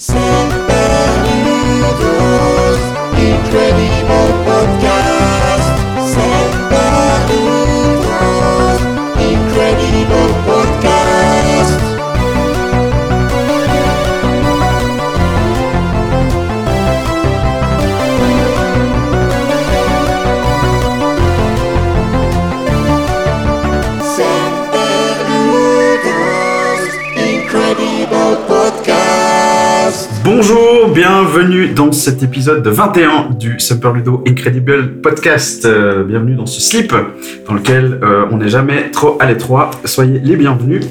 Incredible bienvenue dans cet épisode 21 du Super Ludo Incredible Podcast. Euh, bienvenue dans ce slip dans lequel euh, on n'est jamais trop à l'étroit. Soyez les bienvenus.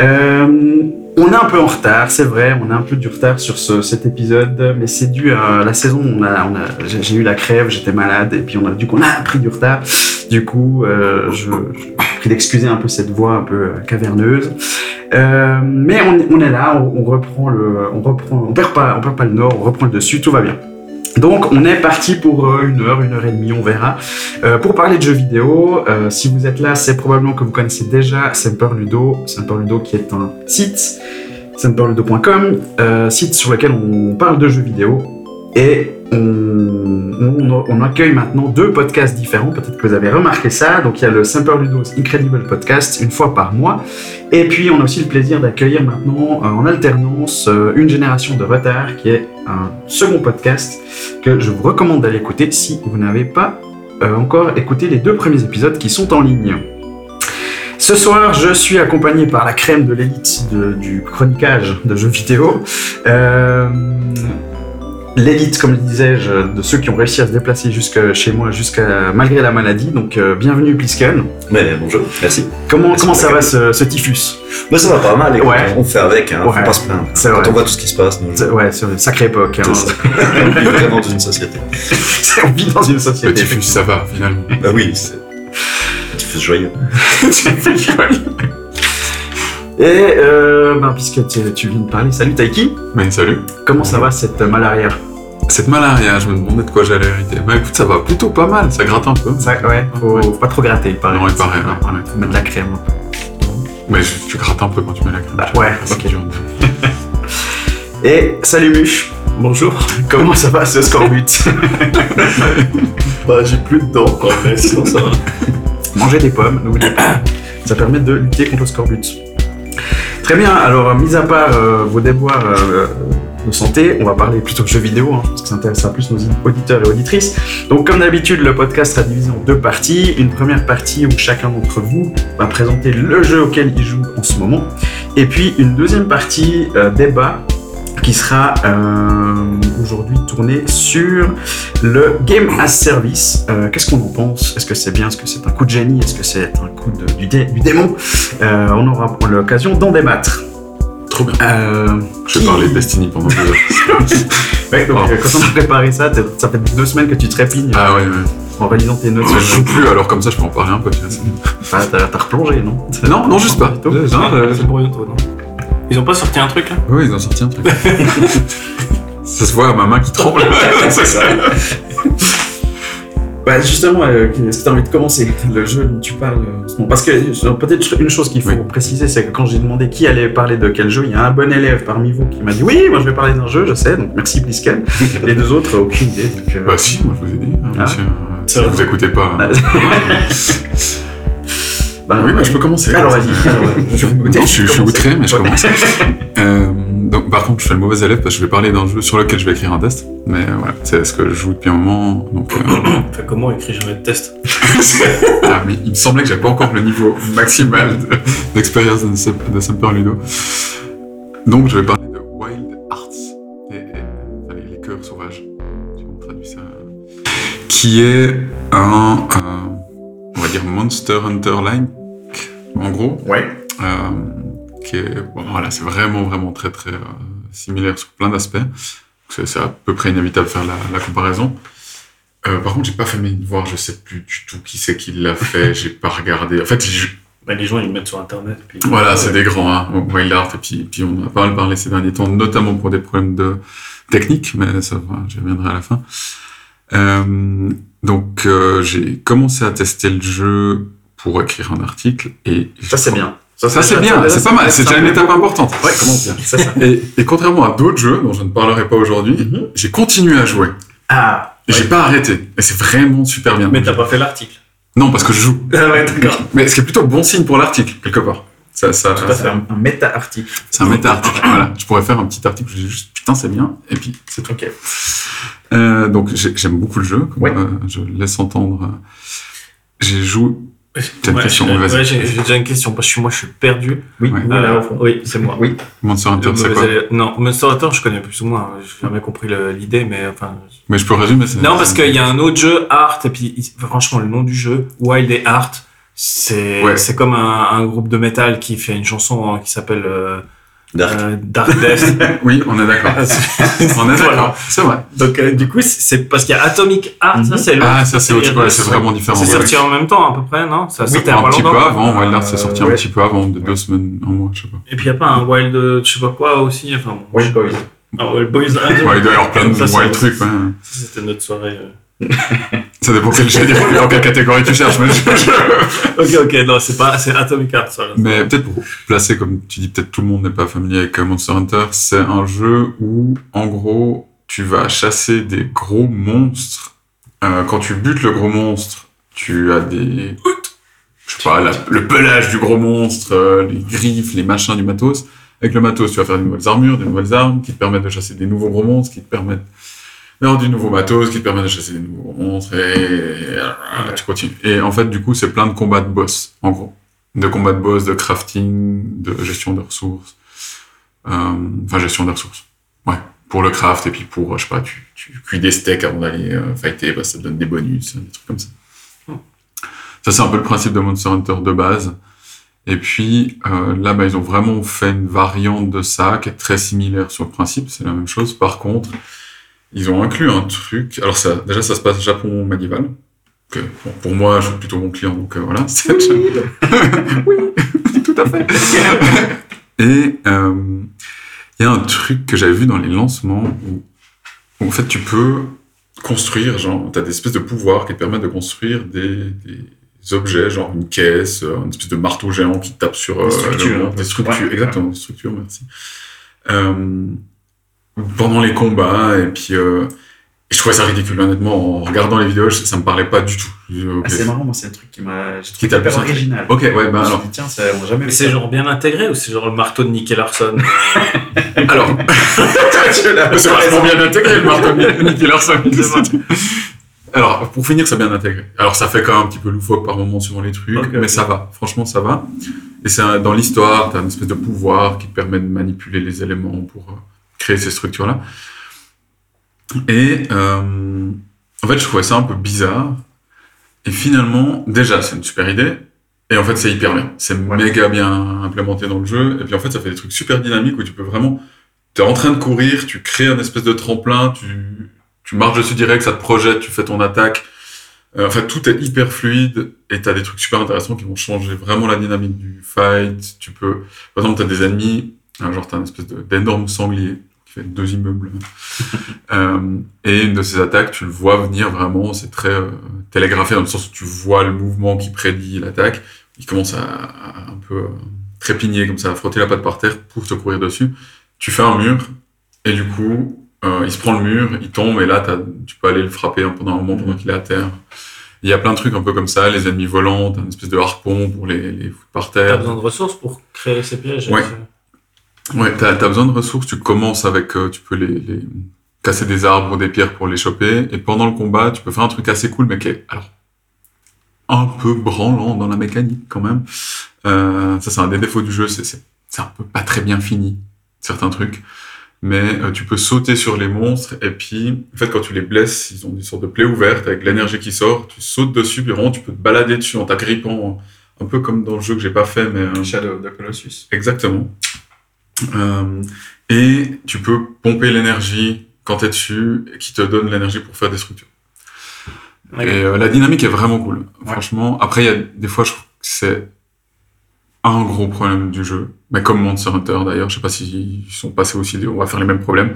Euh, on est un peu en retard, c'est vrai, on a un peu du retard sur ce- cet épisode, mais c'est dû à la saison. On j'ai- eu la crève, j'étais malade, et puis on a, du coup, on a pris du retard. Du coup, euh, je, prie d'excuser un peu cette voix un peu euh, caverneuse. Euh, mais on, est là, on, on reprend on reprend, on perd pas, on perd pas le nord, on reprend le dessus, tout va bien. Donc on est parti pour une heure, une heure et demie, on verra, pour parler de jeux vidéo. Si vous êtes là, c'est probablement que vous connaissez déjà Semper Ludo, Semper Ludo qui est un site, semperludo.com, site sur lequel on parle de jeux vidéo et on, on- accueille maintenant deux podcasts différents. Peut-être que vous avez remarqué ça. Donc il y a le Semper Ludo's Incredible Podcast une fois par mois. Et puis, on a aussi le plaisir d'accueillir maintenant euh, en alternance euh, une génération de retard qui est un second podcast que je vous recommande d'aller écouter si vous n'avez pas euh, encore écouté les deux premiers épisodes qui sont en ligne. Ce soir, je suis accompagné par la crème de l'élite du chroniquage de jeux vidéo. Euh, L'élite, comme le disais-je, de ceux qui ont réussi à se déplacer jusque chez moi, jusqu'à malgré la maladie. Donc, euh, bienvenue Plisken. Mais bonjour, merci. Comment, Merci comment ça va ce, ce typhus? Bah ça va pas mal, écoute, Ouais. on fait avec, hein, Ouais. faut pas se plaindre. C'est Quand vrai. on voit tout ce qui se passe, Ouais, c'est une sacrée époque. hein. ça. on vit vraiment dans une société. on vit dans une Le société. typhus, ça va, finalement. Bah oui, c'est... Tu fais joyeux. Et euh, ben, puisque tu, tu viens de parler, salut Taiki, Mais salut. comment ça va cette malaria? Cette malaria, je me demandais de quoi j'allais hériter. Mais écoute, ça va plutôt pas mal, ça gratte un peu. ça, Ouais, faut, Ouais. pas trop gratter, pareil. Non, il paraît, Non, ouais. Faut mettre de la crème. Mais je- tu grattes un peu quand tu mets la crème. Bah, ouais, C'est ok. dur. Et salut Muche, Bonjour. comment ça va ce scorbut Bah, j'ai plus de dents, quoi, mais sinon ça va. Mangez des pommes, n'oubliez pas. Ça permet de lutter contre le scorbut. Très bien, alors mis à part euh, vos déboires euh, de santé, on va parler plutôt de jeux vidéo, hein, parce que ça intéressera plus nos auditeurs et auditrices. Donc comme d'habitude, le podcast sera divisé en deux parties. Une première partie où chacun d'entre vous va présenter le jeu auquel il joue en ce moment. Et puis une deuxième partie euh, débat qui sera euh, aujourd'hui tournée sur le Game as Service. Euh, Qu'est-ce qu'on en pense? Est-ce que c'est bien? Est-ce que c'est un coup de génie? Est-ce que c'est un coup de- du, dé- du démon? Euh, On aura l'occasion d'en débattre. Trop bien. Euh, Je vais qui- parler de Destiny pendant deux heures. Ouais, donc, Oh. euh, quand on a préparé ça, ça fait deux semaines que tu trépignes Ah ouais, ouais. en réalisant tes notes. Je joue plus, alors comme ça je peux en parler un peu. tu vois, c'est- Enfin, t'as t'as replongé, non? Non, non, juste pas. Non, euh, C'est pour bientôt, non? Ils ont pas sorti un truc là Oui, ils ont sorti un truc. ça se voit à ma main qui tremble. c'est ça. Bah justement, euh, est-ce que tu as envie de commencer le jeu dont tu parles euh, Parce que euh, peut-être une chose qu'il faut Oui. préciser, c'est que quand j'ai demandé qui allait parler de quel jeu, il y a un bon élève parmi vous qui m'a dit oui, moi je vais parler d'un jeu, je sais, donc merci Blisken. Les deux autres, aucune idée. Donc, euh, Bah si, moi je vous ai dit, hein, Ah. monsieur. Si vous écoutez pas. Ah. Bah, oui, bah, je peux commencer. Alors vas-y. Je suis- je suis outré, mais je commence. Euh, donc, par contre, je fais le mauvais élève parce que je vais parler d'un jeu sur lequel je vais écrire un test. Mais euh, voilà, c'est ce que je joue depuis un moment. Donc, euh, Enfin, comment jamais de test? Ah, mais il me semblait que j'avais pas encore le niveau maximal de- d'expérience de, de Semper Ludo. Donc, je vais parler de Wild Hearts, et, les, les cœurs sauvages, si on traduit ça, qui est un, dire, Monster Hunter-like, en gros. Ouais. Euh, qui est, bon, voilà, c'est vraiment, vraiment très, très euh, similaire sur plein d'aspects. C'est à peu près inévitable de faire la, la comparaison. Euh, par contre, j'ai pas fait mes devoirs, je sais plus du tout qui c'est qui l'a fait, j'ai pas regardé. En fait, je- bah, Les gens ils le mettent sur internet. Puis... voilà, c'est des grands, hein, Wild Art, et puis, puis on a pas mal parlé ces derniers temps, notamment pour des problèmes de technique, mais ça, voilà, j'y reviendrai à la fin. Euh, donc, euh, j'ai commencé à tester le jeu pour écrire un article, et Ça c'est bien. Ça, c'est bien, c'est pas mal, c'est déjà une étape importante. Ouais, commence bien. C'est ça. Et, et contrairement à d'autres jeux dont je ne parlerai pas aujourd'hui, Mhm. j'ai continué à jouer. Ah, Et j'ai pas arrêté. Et c'est vraiment super bien. Mais t'as pas fait l'article. Non, parce que je joue. Ah ouais, d'accord. Mais ce qui est plutôt bon signe pour l'article, quelque part. Ça, ça, Tout à c'est un, un méta-article. c'est un méta-article. voilà. Je pourrais faire un petit article je dis juste putain, c'est bien. Et puis, c'est tout. Ok. Euh, donc, j'ai- j'aime beaucoup le jeu. Comme, Ouais. euh, je laisse entendre. J'ai joué. T'as une Ouais, question, ouais, j'ai déjà une question parce que moi je suis perdu. Oui, Euh, oui, c'est moi. Oui. Monster Hunter, c'est quoi. Non, Monster Hunter, je connais plus ou moins. J'ai jamais compris l'idée, mais enfin. Mais je peux résumer. Non, parce qu'il y a un autre jeu, Art, et puis franchement, le nom du jeu, Wild et Art, c'est Ouais. c'est comme un, un groupe de métal qui fait une chanson hein, qui s'appelle euh, Dark. euh, Dark Death. Oui, on est d'accord. on est d'accord. C'est vrai. Donc, euh, du coup, c'est- parce qu'il y a Atomic Art, ça Mhm. c'est. Ah, ça, c'est autre chose. Ouais, c'est vraiment différent. C'est sorti en même temps, à peu près, non? Ça Oui, un pas petit peu avant. Wild Art, c'est sorti un petit peu avant, de deux semaines, un mois, je sais pas. Et puis, il n'y a pas un Wild, je sais pas quoi aussi. Enfin, bon, Wild Boys. Ah, Wild Boys. ah, y avoir plein de wild trucs. ouais. Ça, c'était notre soirée. Ça dépend quel, je vais dire, dans quelle catégorie tu cherches. Mais, je- Ok, ok, non, c'est pas, c'est Atomic Heart, ça. mais peut-être pour placer, comme tu dis, peut-être tout le monde n'est pas familier avec euh, Monster Hunter, c'est un jeu où, en gros, tu vas chasser des gros monstres. Euh, quand tu butes le gros monstre, tu as des... Je sais pas, la- le pelage du gros monstre, euh, les griffes, les machins du matos. Avec le matos, tu vas faire des nouvelles armures, des nouvelles armes qui te permettent de chasser des nouveaux gros monstres, qui te permettent d'avoir du nouveau matos, qui te permettent de chasser des nouveaux monstres, et, et, tu continues. Et en fait, du coup, c'est plein de combats de boss, en gros. De combats de boss, de crafting, de gestion de ressources. Euh, enfin, gestion des ressources. Ouais. Pour le craft, et puis pour, euh, je sais pas, tu, tu cuis des steaks avant d'aller euh, fighter, ça te donne des bonus, des trucs comme ça. Ça, c'est un peu le principe de Monster Hunter de base. Et puis euh, là, bah, ils ont vraiment fait une variante de ça qui est très similaire sur le principe, c'est la même chose. Par contre, ils ont inclus un truc. Alors ça, déjà, ça se passe Japon médiéval. Que, bon, pour moi, je suis plutôt bon client, donc euh, voilà. c'est- oui, tout à fait. Et euh, il y a un truc que j'avais vu dans les lancements où, où, en fait tu peux construire, genre, tu as des espèces de pouvoirs qui te permettent de construire des, des objets, genre une caisse, euh, une espèce de marteau géant qui tape sur euh, Des structures, le des structures, Ouais. exactement, des structures, merci. Pendant les combats, et puis euh, et je trouvais ça ridicule, honnêtement, en regardant les vidéos, ça me parlait pas du tout. Ah, c'est marrant, moi, c'est un truc qui m'a. J'ai Qui trouvé t'a hyper original. Ok, ouais, ben Je me suis alors. dit, tiens, ça, on a jamais c'est genre bien intégré ou c'est genre le marteau de Nicky Larson Alors, c'est vachement bien intégré le marteau de Nicky Larson. Alors, pour finir, c'est bien intégré. Alors, ça fait quand même un petit peu loufoque par moment suivant les trucs, mais ça va. Franchement, ça va. Et c'est dans l'histoire, t'as une espèce de pouvoir qui te permet de manipuler les éléments pour euh, créer ces structures-là. Et euh, en fait, je trouvais ça un peu bizarre. Et finalement, déjà, c'est une super idée. Et en fait, c'est hyper bien. C'est Ouais. méga bien implémenté dans le jeu. Et puis en fait, ça fait des trucs super dynamiques où tu peux vraiment. Tu es en train de courir, tu crées un espèce de tremplin, tu, tu marches dessus direct, ça te projette, tu fais ton attaque. Euh, en fait, tout est hyper fluide et tu as des trucs super intéressants qui vont changer vraiment la dynamique du fight. Tu peux. Par exemple, tu as des ennemis, hein, genre as une espèce d'énorme sanglier qui fait deux immeubles. Euh, et une de ces attaques, tu le vois venir vraiment, c'est très euh, télégraphé dans le sens où tu vois le mouvement qui prédit l'attaque. Il commence à, à un peu euh, trépigner comme ça, à frotter la patte par terre pour te courir dessus. Tu fais un mur et du coup, euh, il se prend le mur, il tombe et là, t'as- tu peux aller le frapper pendant un moment pendant qu'il est à terre. Il y a plein de trucs un peu comme ça, les ennemis volants, t'as une espèce de harpon pour les, les foutre par T'as terre. besoin de ressources pour créer ces pièges Ouais. Ouais, t'as as besoin de ressources, tu commences avec, euh, tu peux les, les casser des arbres ou des pierres pour les choper, et pendant le combat, tu peux faire un truc assez cool, mais qui est, alors, un peu branlant dans la mécanique quand même. Euh, ça, c'est un des défauts du jeu, c'est un peu pas très bien fini, certains trucs. Mais euh, tu peux sauter sur les monstres, et puis, en fait, quand tu les blesses, ils ont des sortes de plaies ouvertes avec l'énergie qui sort, tu sautes dessus, puis vraiment, tu peux te balader dessus en t'agrippant, un peu comme dans le jeu que j'ai pas fait, mais... euh, Shadow of the Colossus. Exactement. Euh, et tu peux pomper l'énergie quand tu es dessus, qui te donne l'énergie pour faire des structures. Et euh, la dynamique est vraiment cool. Ouais. Franchement, après, il y a des fois, je trouve que c'est un gros problème du jeu. Mais comme Monster Hunter, d'ailleurs, je sais pas s'ils sont passés aussi, on va faire les mêmes problèmes.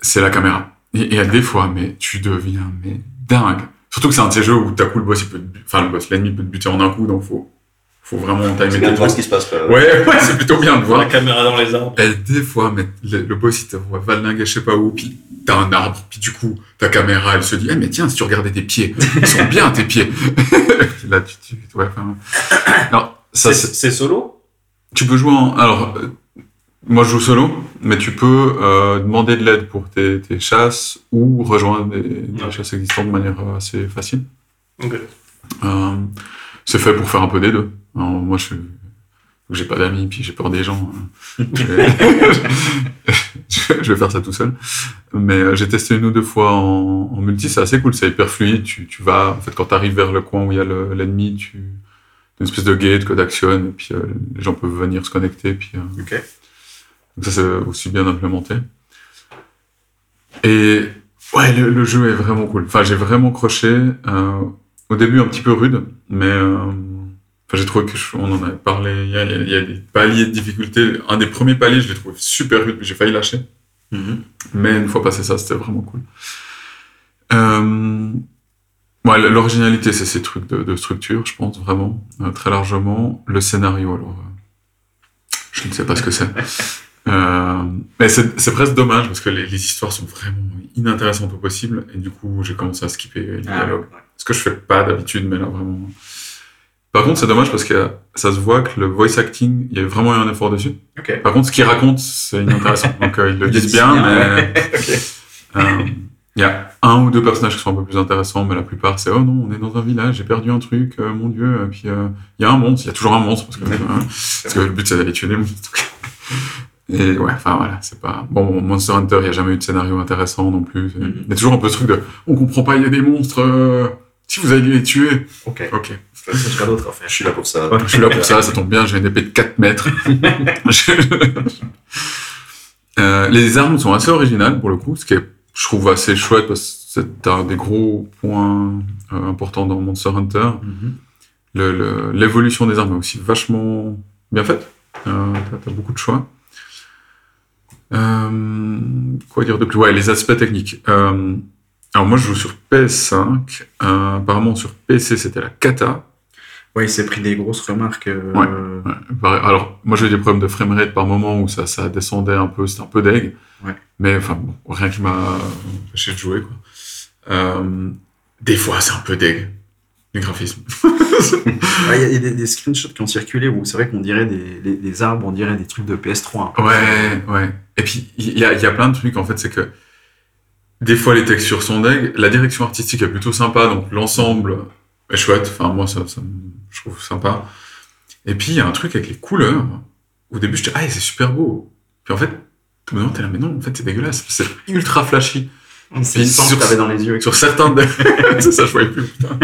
C'est la caméra. Et, et à des fois, mais tu deviens mais dingue. Surtout que c'est un de ces jeux où d'un coup le boss, il peut enfin le boss, l'ennemi peut te buter en un coup, donc faut faut vraiment timer C'est bien tes de voir ce trucs. qui se passe. quoi. Ouais, ouais, c'est plutôt bien de voir. La caméra dans les arbres. Et des fois, mais le, le boss, il te voit valdinguer je sais pas où, puis t'as un arbre, puis du coup, ta caméra, elle se dit, eh, mais tiens, si tu regardais tes pieds, ils sont bien tes pieds. Là, tu, tu, ouais, enfin, alors, ça, C'est solo? Tu peux jouer en, alors, euh, moi, je joue solo, mais tu peux euh, demander de l'aide pour tes, tes chasses ou rejoindre des, des Ouais. chasses existantes de manière euh, assez facile. Ok. Euh, c'est fait pour faire un peu des deux. Alors, moi, je j'ai pas d'amis, puis j'ai peur des gens. je, vais... je vais faire ça tout seul. Mais euh, j'ai testé une ou deux fois en, en multi, c'est assez cool, c'est hyper fluide. Tu, tu vas, en fait, quand tu arrives vers le coin où il y a le- l'ennemi, tu t'as une espèce de gate que d'actionnes, et puis euh, les gens peuvent venir se connecter. Puis, euh, Ok. donc ça, c'est aussi bien implémenté. Et ouais, le, le jeu est vraiment cool. Enfin, j'ai vraiment croché. euh, au début, un petit peu rude, mais euh, enfin, j'ai trouvé que je- on en avait parlé. Il y, a, il y a- des paliers de difficulté. Un des premiers paliers, je l'ai trouvé super rude, mais j'ai failli lâcher. Mhm. Mais une fois passé ça, c'était vraiment cool. Euh, ouais, l'originalité, c'est ces trucs de, de structure, je pense vraiment, euh, très largement. Le scénario, alors, euh, je ne sais pas ce que c'est. Euh, mais c'est presque dommage parce que les, les histoires sont vraiment inintéressantes au possible et du coup j'ai commencé à skipper les Ah, dialogues. ouais. Ce que je fais pas d'habitude, mais là vraiment. Par contre, c'est dommage parce que ça se voit que le voice acting, il y a vraiment eu un effort dessus. Par contre, ce qu'ils racontent, c'est inintéressant. Donc, euh, ils le disent bien, bien, mais euh, il y a un ou deux personnages qui sont un peu plus intéressants, mais la plupart, c'est oh non, on est dans un village, j'ai perdu un truc, euh, mon dieu. Et puis euh, il y a un monstre, il y a toujours un monstre parce que, euh, parce que le but c'est d'aller tuer les monstres. Et ouais, enfin voilà, c'est pas. Bon, Monster Hunter, il n'y a jamais eu de scénario intéressant non plus. Mhm. Il y a toujours un peu ce truc de on comprend pas, il y a des monstres, euh, si vous allez les tuer. Ok. Ok. D'autres à faire. Je suis là pour ça. Je suis là pour ça, ça tombe bien, j'ai une épée de 4 mètres. Euh, les armes sont assez originales pour le coup, ce qui est, je trouve, assez chouette parce que c'est un des gros points euh, importants dans Monster Hunter. Mhm. Le- le- L'évolution des armes est aussi vachement bien faite. Euh, T'as t'as beaucoup de choix. Euh, quoi dire de plus? Ouais, les aspects techniques. Euh, alors moi, je joue sur PS5. Euh, apparemment, sur PC, c'était la cata. Ouais, il s'est pris des grosses remarques. euh, Ouais. Alors, moi, j'ai eu des problèmes de framerate par moment où ça, ça descendait un peu, c'était un peu deg. Ouais. Mais enfin, bon, rien qui m'a empêché de jouer, quoi. Euh, des fois, c'est un peu deg, les graphismes. Il y a, il y a des, des screenshots qui ont circulé où c'est vrai qu'on dirait des, des, des arbres, on dirait des trucs de PS3. hein. Ouais, ouais. Et puis, il y a, il y a plein de trucs, en fait, c'est que des fois, les textures sont deg, la direction artistique est plutôt sympa, donc l'ensemble est chouette. Enfin, moi, ça, ça me- je trouve ça sympa. Et puis, il y a un truc avec les couleurs. Au début, je dis, ah, c'est super beau. Puis en fait, tout le monde t'es là, mais non, en fait, c'est dégueulasse. C'est ultra flashy. C'est le que sur- t'avais dans les yeux. Sur certains de... c'est ça, je voyais plus, putain.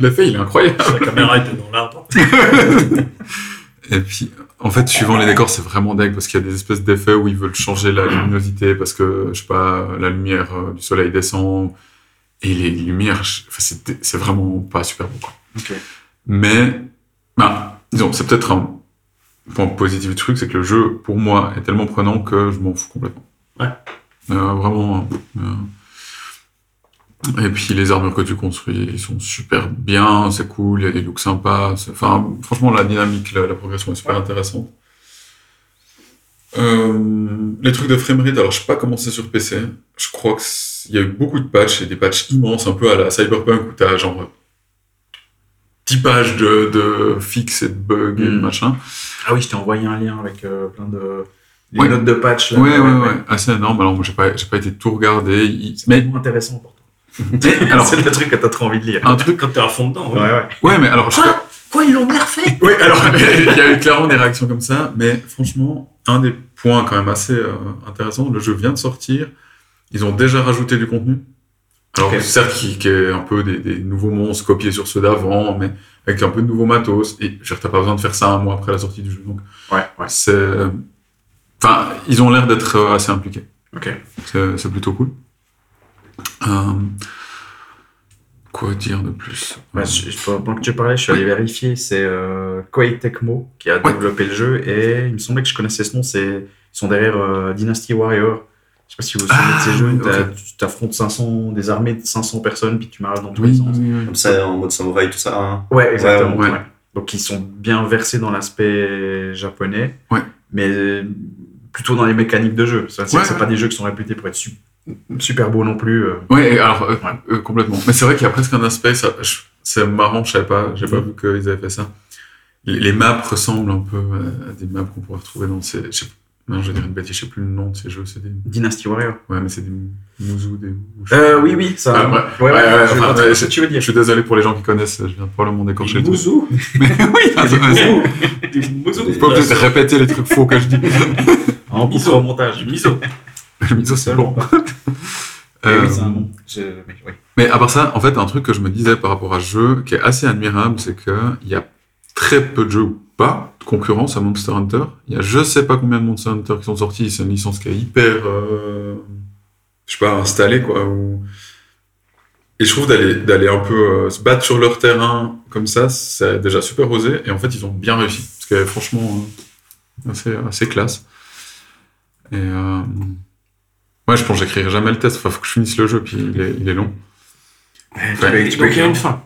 L'effet, il est incroyable. La caméra était dans l'arbre. Et puis, en fait, suivant les décors, c'est vraiment dingue parce qu'il y a des espèces d'effets où ils veulent changer la luminosité parce que, je sais pas, la lumière euh, du soleil descend et les lumières, c'est vraiment pas super beau, quoi. Mais, bah, disons, c'est peut-être un point positif du truc, c'est que le jeu, pour moi, est tellement prenant que je m'en fous complètement. Ouais. Euh, vraiment. euh, Et puis les armures que tu construis, ils sont super bien, c'est cool, il y a des looks sympas. Enfin, franchement, la dynamique, la, la progression est super intéressante. Euh, les trucs de framerate, alors je sais pas comment c'est sur PC. Je crois qu'il y a eu beaucoup de patchs et des patchs immenses, un peu à la Cyberpunk où t'as genre 10 pages de, de fixes et de bugs et de Mm. machin. Ah oui, je t'ai envoyé un lien avec euh, plein de. Les Ouais. notes de patch. Là, Ouais, ouais, ouais, assez énorme. Alors moi j'ai pas, j'ai pas été tout regardé. Il- C'est Mais vraiment intéressant pour toi. alors c'est le truc que t'as trop envie de lire. un truc. Quand t'es à fond dedans, Ouais, ouais. ouais. Ouais, mais alors je Quoi? Quoi, ils l'ont nerfé Oui, alors il y a eu clairement des réactions comme ça, mais franchement, un des points quand même assez euh, intéressants, le jeu vient de sortir, ils ont déjà rajouté du contenu. Alors certes, qui, qui est un peu des, des nouveaux monstres copiés sur ceux d'avant, mais avec un peu de nouveau matos, et je t'as pas besoin de faire ça un mois après la sortie du jeu, donc Ouais, ouais. c'est... Enfin, ils ont l'air d'être assez impliqués. Ok. C'est plutôt cool. Euh, Quoi dire de plus? Bah, je- pendant que tu parlais, je suis allé vérifier. C'est euh, Koei Tecmo qui a développé le jeu et il me semblait que je connaissais ce nom. C'est ils sont derrière euh, Dynasty Warrior. Je sais pas si vous vous souvenez de ces Ah, jeux. où ok. t'as- Tu t'affrontes 500 des armées de 500 personnes puis tu marches dans tous Oui, les sens. oui. Comme ça, en mode samouraï, tout ça. hein. Ouais, exactement. Ouais. ouais. Donc ils sont bien versés dans l'aspect japonais, Ouais. mais plutôt dans les mécaniques de jeu. C'est Ouais, c'est ouais. pas des jeux qui sont réputés pour être su- super beaux non plus. euh. Ouais, alors, euh, Ouais. euh, complètement. Mais c'est vrai qu'il y a presque un aspect, c'est marrant, je savais pas, j'ai pas vu qu'ils avaient fait ça. Les, maps ressemblent un peu à, à des maps qu'on pourrait retrouver dans ces. Je sais, non, je vais dire une bêtise, je sais plus le nom de ces jeux, c'est des. Dynasty Warrior. Ouais, mais c'est des Muzu, des. Euh, oui, oui, ça. Ah, ouais. ouais, ouais, Ouais, ouais, je enfin, tu veux Je dire. suis désolé pour les gens qui connaissent, je viens probablement d'écorcher le truc. Mouzou. Mais oui, attends, Du Mouzou. je peux peut-être répéter les trucs faux que je dis. En boucle au montage. Miso. Le miso, c'est bon. Eh Euh, oui, c'est un nom. Je- mais oui. Mais à part ça, en fait, un truc que je me disais par rapport à ce jeu qui est assez admirable, c'est qu'il y a très peu de jeux ou pas de concurrence à Monster Hunter. Il y a je sais pas combien de Monster Hunter qui sont sortis. C'est une licence qui est hyper, euh, je sais pas, installée quoi. ou- Et je trouve d'aller d'aller un peu euh, se battre sur leur terrain comme ça, c'est déjà super osé. Et en fait, ils ont bien réussi. Parce que franchement, euh, assez, assez classe. Et euh, ouais, je pense que j'écrirai jamais le test. Enfin, faut que je finisse le jeu, puis il est, il est long. Tu peux- tu peux Donc il y a écrire. une fin.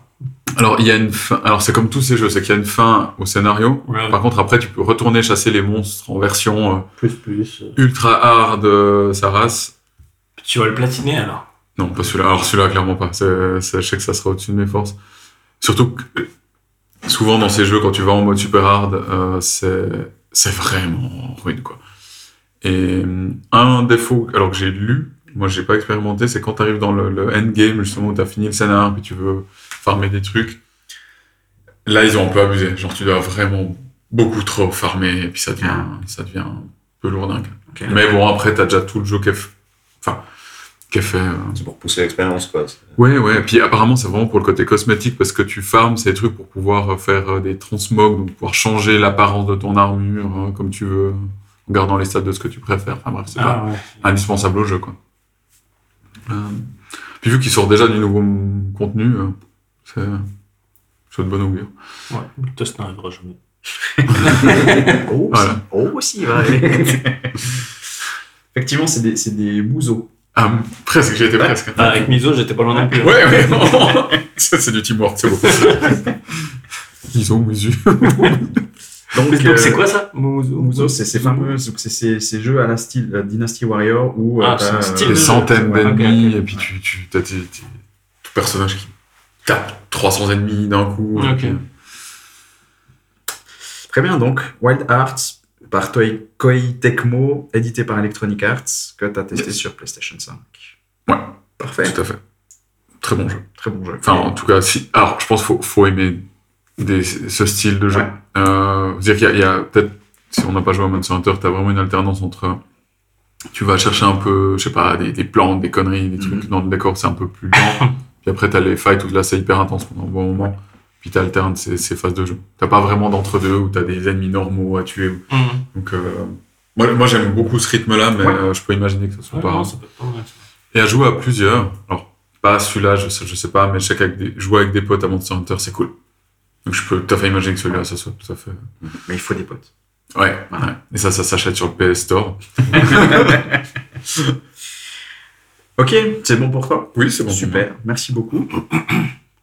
Alors, il y a une fin. Alors, c'est comme tous ces jeux, c'est qu'il y a une fin au scénario. Ouais. Par contre, après, tu peux retourner chasser les monstres en version euh, Plus, plus. euh, ultra hard euh, sa race. Tu vas le platiner alors. Non, pas celui-là. Alors, celui-là, clairement pas. C'est- c'est- je sais que ça sera au-dessus de mes forces. Surtout que, euh, souvent dans ces jeux, quand tu vas en mode super hard, euh, c'est c'est vraiment rude, quoi. Et un défaut, alors que j'ai lu, moi, j'ai pas expérimenté, c'est quand tu arrives dans le, le endgame, justement, où tu as fini le scénar, puis tu veux farmer des trucs. Là, ils ont un peu abusé. Genre, tu dois vraiment beaucoup trop farmer, et puis ça devient, ça devient un peu lourdingue. Ok. Mais bon, après, t'as déjà tout le jeu qui est, f- enfin, qui est fait. euh, C'est pour pousser l'expérience, quoi. Ouais, ouais. Et puis apparemment, c'est vraiment pour le côté cosmétique parce que tu farmes ces trucs pour pouvoir euh, faire euh, des transmogs, donc pouvoir changer l'apparence de ton armure comme tu veux, en gardant les stats de ce que tu préfères. Enfin bref, c'est pas Ah ouais. indispensable au jeu, quoi. Euh, puis vu qu'il sort déjà du nouveau contenu, euh, c'est de bon augure. Ouais, le test n'arrivera jamais. Oh, Voilà. si. oh, si, il va arriver. Effectivement, c'est des, c'est des mouseaux. Ah, presque, j'ai été Ouais. presque. Ah, avec Miso, j'étais pas loin non plus. hein. Ouais, ouais, ça c'est du teamwork, c'est beau. Ils ont mesu. Donc, Donc euh, c'est quoi ça Mouzo, c'est ces fameux, c'est ces, ces jeux à la style euh, Dynasty Warrior où euh, Ah, t'as, c'est un style des de- centaines ouais, d'ennemis, et puis tu, tu as tes, tes- ton personnage qui tape 300 ennemis d'un coup. et Ok. puis- Très bien, donc Wild Hearts par Toy, Koei Tecmo, édité par Electronic Arts, que tu as testé Yes. sur PlayStation 5. Ouais. Parfait. Tout à fait. Très bon jeu. Très bon jeu. Enfin, en tout cas, si. Alors, je pense qu'il faut, faut aimer des, ce style de jeu. Ouais. Euh, dire qu'il y a, peut-être, si on n'a pas joué à Monster Hunter, t'as vraiment une alternance entre. Tu vas chercher un peu, je sais pas, des, des plantes, des conneries, des trucs Mhm. dans le décor, c'est un peu plus lent. Puis après, t'as les fights où là, c'est hyper intense pendant un bon moment. Puis t'alternes ces, ces phases de jeu. T'as pas vraiment d'entre-deux où t'as des ennemis normaux à tuer. Mhm. Donc, euh, moi, moi j'aime beaucoup ce rythme-là, mais Ouais. euh, je peux imaginer que ce soit Ouais, pas. non, ça peut être pas mal, ça. Et à jouer à plusieurs, alors pas celui-là, je sais, je sais pas, mais je sais qu'avec des, jouer avec des potes à Monster Hunter, c'est cool. Donc je peux tout à fait imaginer que celui-là, ça soit tout à fait. Mais il faut des potes. Ouais, ouais. Et ça, ça s'achète sur le PS Store. Ok, c'est bon pour toi Oui, c'est bon. Super, merci beaucoup.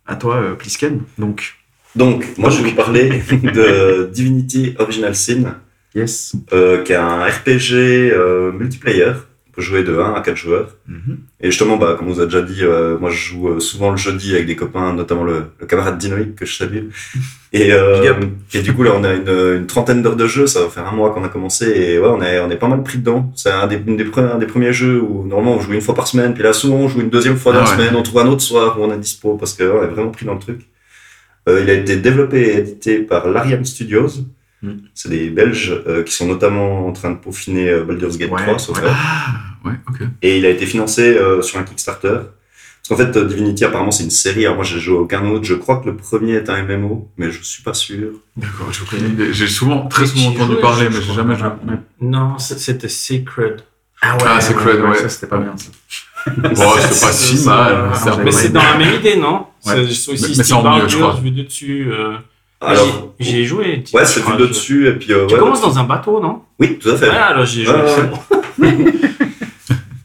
à toi, euh, Plisken. Donc, Donc, moi, je vais vous parler de Divinity Original Sin, yes. euh, qui est un RPG euh, multiplayer. Peut jouer de 1 à 4 joueurs. Mhm. Et justement, bah, comme on vous a déjà dit, euh, moi je joue euh, souvent le jeudi avec des copains, notamment le, le camarade Dinoïc que je salue. Et, euh, et du coup, là, on a une, une trentaine d'heures de jeu, ça va faire un mois qu'on a commencé, et ouais, on est, on est pas mal pris dedans. C'est un des, des, un des premiers jeux où normalement on joue une fois par semaine, puis là, souvent on joue une deuxième fois dans Ah la ouais. semaine, on trouve un autre soir où on est dispo, parce que ouais, est vraiment pris dans le truc. Euh, il a été développé et édité par Larian Studios. Mm. C'est des Belges euh, qui sont notamment en train de peaufiner euh, Baldur's Gate Ouais, 3, sauf ouais. Ah, ouais, ok. Et il a été financé euh, sur un Kickstarter. Parce qu'en fait, Divinity, apparemment, c'est une série. Alors moi, j'ai joué à aucun autre. Je crois que le premier est un MMO, mais je suis pas sûr. D'accord, j'ai aucune idée. J'ai souvent, très Mais souvent entendu parler, je mais j'ai jamais joué. Non, c'était Sacred. Ah ouais, Ah, c'est Cred, ouais. Ça, c'était pas bien, ça. Bon, c'est pas si mal. Mais c'est dans la même idée, non? Ouais. C'est Mais- aussi mais c'est Steve en mieux, je crois. vu de dessus. euh, Alors, j'y- J'y ai joué. ouais, c'est vu de dessus. Et puis, euh, Tu ouais, commences dans un bateau, non? Oui, tout à fait. Ouais, alors joué.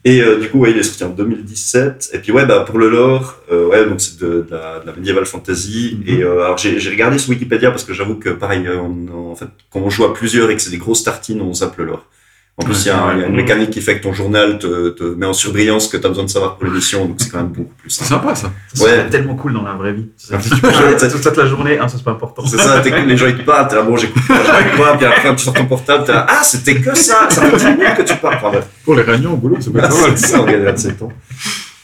Et euh, du coup, ouais, il est sorti en 2017. Et puis, ouais, bah, pour le lore, euh, ouais, donc c'est de, de la, de la medieval fantasy. Mhm. Et alors, j'ai j'ai regardé sur Wikipédia parce que j'avoue que, pareil, on- en fait, quand on joue à plusieurs et que c'est des grosses tartines, on zappe le lore. En plus, il y, a y une mécanique qui fait que ton journal te, te met en surbrillance que tu as besoin de savoir pour l'émission, donc c'est quand même beaucoup plus C'est simple. sympa ça. Ça Ouais. tellement cool dans la vraie vie. Jouer toute toute la journée, hein, ça c'est pas important. C'est ça, t'écoutes, les gens ils te parlent, t'es là, bon, j'écoute pas, puis après tu sors ton portable, t'es là, ah, c'était que ça, ça fait 10 minutes que tu parles. Enfin, bref. Pour les réunions au boulot, c'est pas Ah, mal. c'est ça, on gagne 27 ans.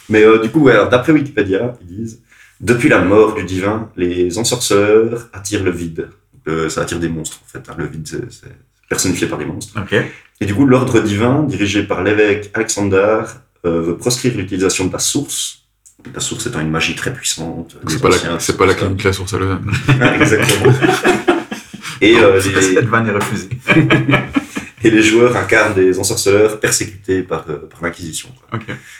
Mais euh, du coup, ouais, d'après Wikipédia, ils disent Depuis la mort du divin, les ensorceleurs attirent le vide. Euh, ça attire des monstres, en fait. hein. Le vide, c'est c'est personnifié par des monstres. Et du coup, l'ordre divin, dirigé par l'évêque Alexander, euh, veut proscrire l'utilisation de la source. La source étant une magie très puissante. C'est pas, anciens, la, c'est pas la clinique la source à Lausanne. Exactement. Et, euh, les, Cette vanne est refusée. et les joueurs incarnent des ensorceleurs persécutés par, euh, par l'Inquisition.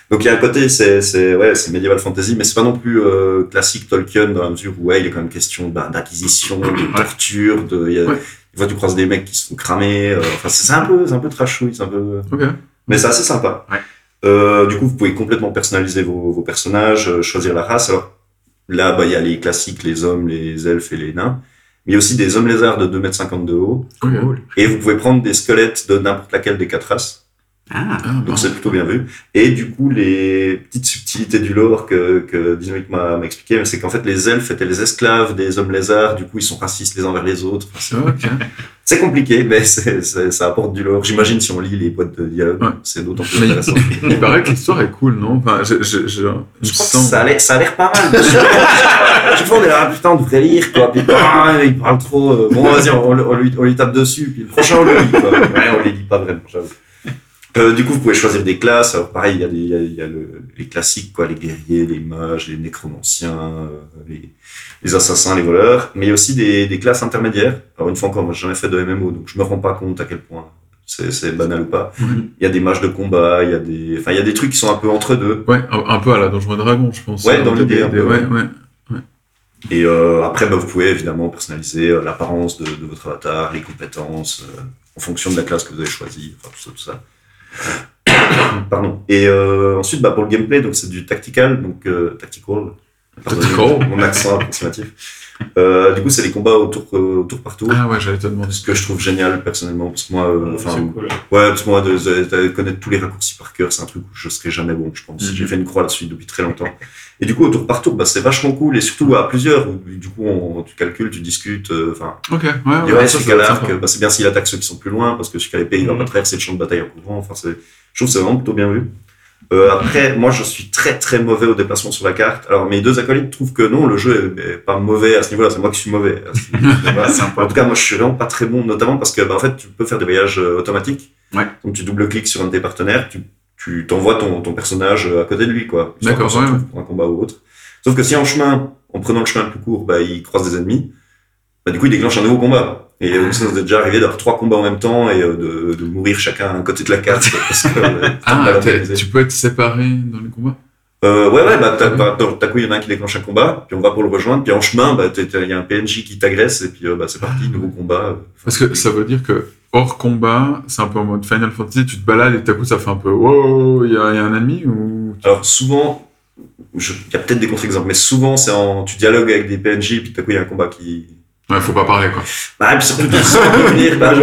Donc il y a un côté, c'est c'est ouais, c'est medieval fantasy, mais c'est pas non plus euh, classique Tolkien dans la mesure où ouais, il est quand même question bah, d'acquisition, de torture, de il y a, Ouais. Des fois tu croises des mecs qui se font cramer. euh, enfin c'est un peu, c'est un peu trashouille, c'est un peu, Ok. mais c'est assez sympa. Ouais. Euh, du coup, vous pouvez complètement personnaliser vos, vos personnages, euh, choisir la race. Alors là, bah il y a les classiques, les hommes, les elfes et les nains. Mais il y a aussi des hommes lézards de 2m50 de haut. Cool. Et vous pouvez prendre des squelettes de n'importe laquelle des quatre races. Ah. Ah, Donc bon. c'est plutôt bien vu. Et du coup, les petites subtilités du lore que, que Dynamic m'a m'a expliqué, c'est qu'en fait, les elfes étaient les esclaves des hommes lézards. Du coup, ils sont racistes les uns vers les autres. Enfin, c'est- compliqué, mais c'est c'est- ça apporte du lore. J'imagine si on lit les boîtes de dialogue, Ouais. c'est d'autant plus il, intéressant. il paraît que l'histoire est cool, non? Enfin, je, je, je, Je crois que ça a l'air, ça a l'air pas mal. bien sûr. Chaque fois, on est là, ah, putain, on devrait lire, quoi. Puis, ah, il parle trop. euh, Bon, vas-y, on, on lui, on lui tape dessus. Puis le prochain, on le lit, quoi. Ouais, on les lit pas vraiment, j'avoue. Euh, du coup, vous pouvez choisir des classes. Alors, pareil, il y a, des, il y a, il y a le- les classiques, quoi. Les guerriers, les mages, les nécromanciens, euh, les, les assassins, les voleurs. Mais il y a aussi des, des classes intermédiaires. Alors, une fois encore, moi, j'ai jamais fait de MMO, donc je me rends pas compte à quel point c'est banal ou pas. Il y a des mages de combat, il y a des, enfin, il y a des trucs qui sont un peu entre deux. Ouais, un, peu à la Donjon Dragon, je pense. Ouais, dans l'idée, Ouais, ouais. ouais. Et euh, après, bah, vous pouvez évidemment personnaliser l'apparence de, de votre avatar, les compétences, euh, en fonction de la classe que vous avez choisie, enfin tout ça, tout ça. Pardon. Et euh, ensuite, bah, pour le gameplay, donc c'est du tactical, donc euh, tactical. Tactical. Mon accent approximatif. Euh, du coup, c'est les combats au tour, euh, au tour par tour. Ah ouais, j'allais te demander. Ce que je trouve génial personnellement, parce que moi, euh, enfin, C'est cool. Ouais, parce que moi, de, de- de connaître tous les raccourcis par cœur, c'est un truc où je serai jamais bon, je pense. Mhm. J'ai fait une croix là-dessus depuis très longtemps. Et du coup, au tour par tour, bah, c'est vachement cool, et surtout à plusieurs, où du coup, on, tu calcules, tu discutes, euh, enfin, Ok, ouais, il y celui qui a l'arc, sympa. bah, c'est bien s'il attaque ceux qui sont plus loin, parce que celui qui a l'épée, il va Mhm. pas traverser le champ de bataille en courant, enfin, c'est, je trouve que c'est vraiment plutôt bien vu. Euh, après, moi, je suis très très mauvais au déplacement sur la carte. Alors, mes deux acolytes trouvent que non, le jeu est, est pas mauvais à ce niveau-là, c'est moi qui suis mauvais. En tout cas, moi, je suis vraiment pas très bon, notamment parce que, bah, en fait, tu peux faire des voyages euh, automatiques. Ouais. Donc, tu double-cliques sur un de tes partenaires, tu, tu t'envoies ton, ton personnage euh, à côté de lui, quoi. D'accord, ouais, ouais. Pour un combat ou autre. Sauf que si en chemin, en prenant le chemin le plus court, bah, il croise des ennemis, bah, du coup, il déclenche un nouveau combat. Et euh, ça nous est déjà arrivé d'avoir trois combats en même temps et euh, de, de mourir chacun à un côté de la carte. Parce que, euh, Ah, tu peux être séparé dans les combats? Euh, ouais, ouais, bah, t'as, Ah ouais. t'as- coup, il y en a un qui déclenche un combat, puis on va pour le rejoindre, puis en chemin, bah, il y a un PNJ qui t'agresse, et puis, euh, bah, c'est parti, nouveau combat. euh, Parce que ça veut dire que hors combat, c'est un peu en mode Final Fantasy, tu te balades et tout à coup ça fait un peu wow, il y, a il y a un ennemi ou Alors, souvent, il y a peut-être des contre-exemples, mais souvent, c'est en, tu dialogues avec des PNJ, puis tout à coup, il y a un combat qui, Ouais, faut pas parler quoi. bah, et puis surtout, tu sens venir, bah,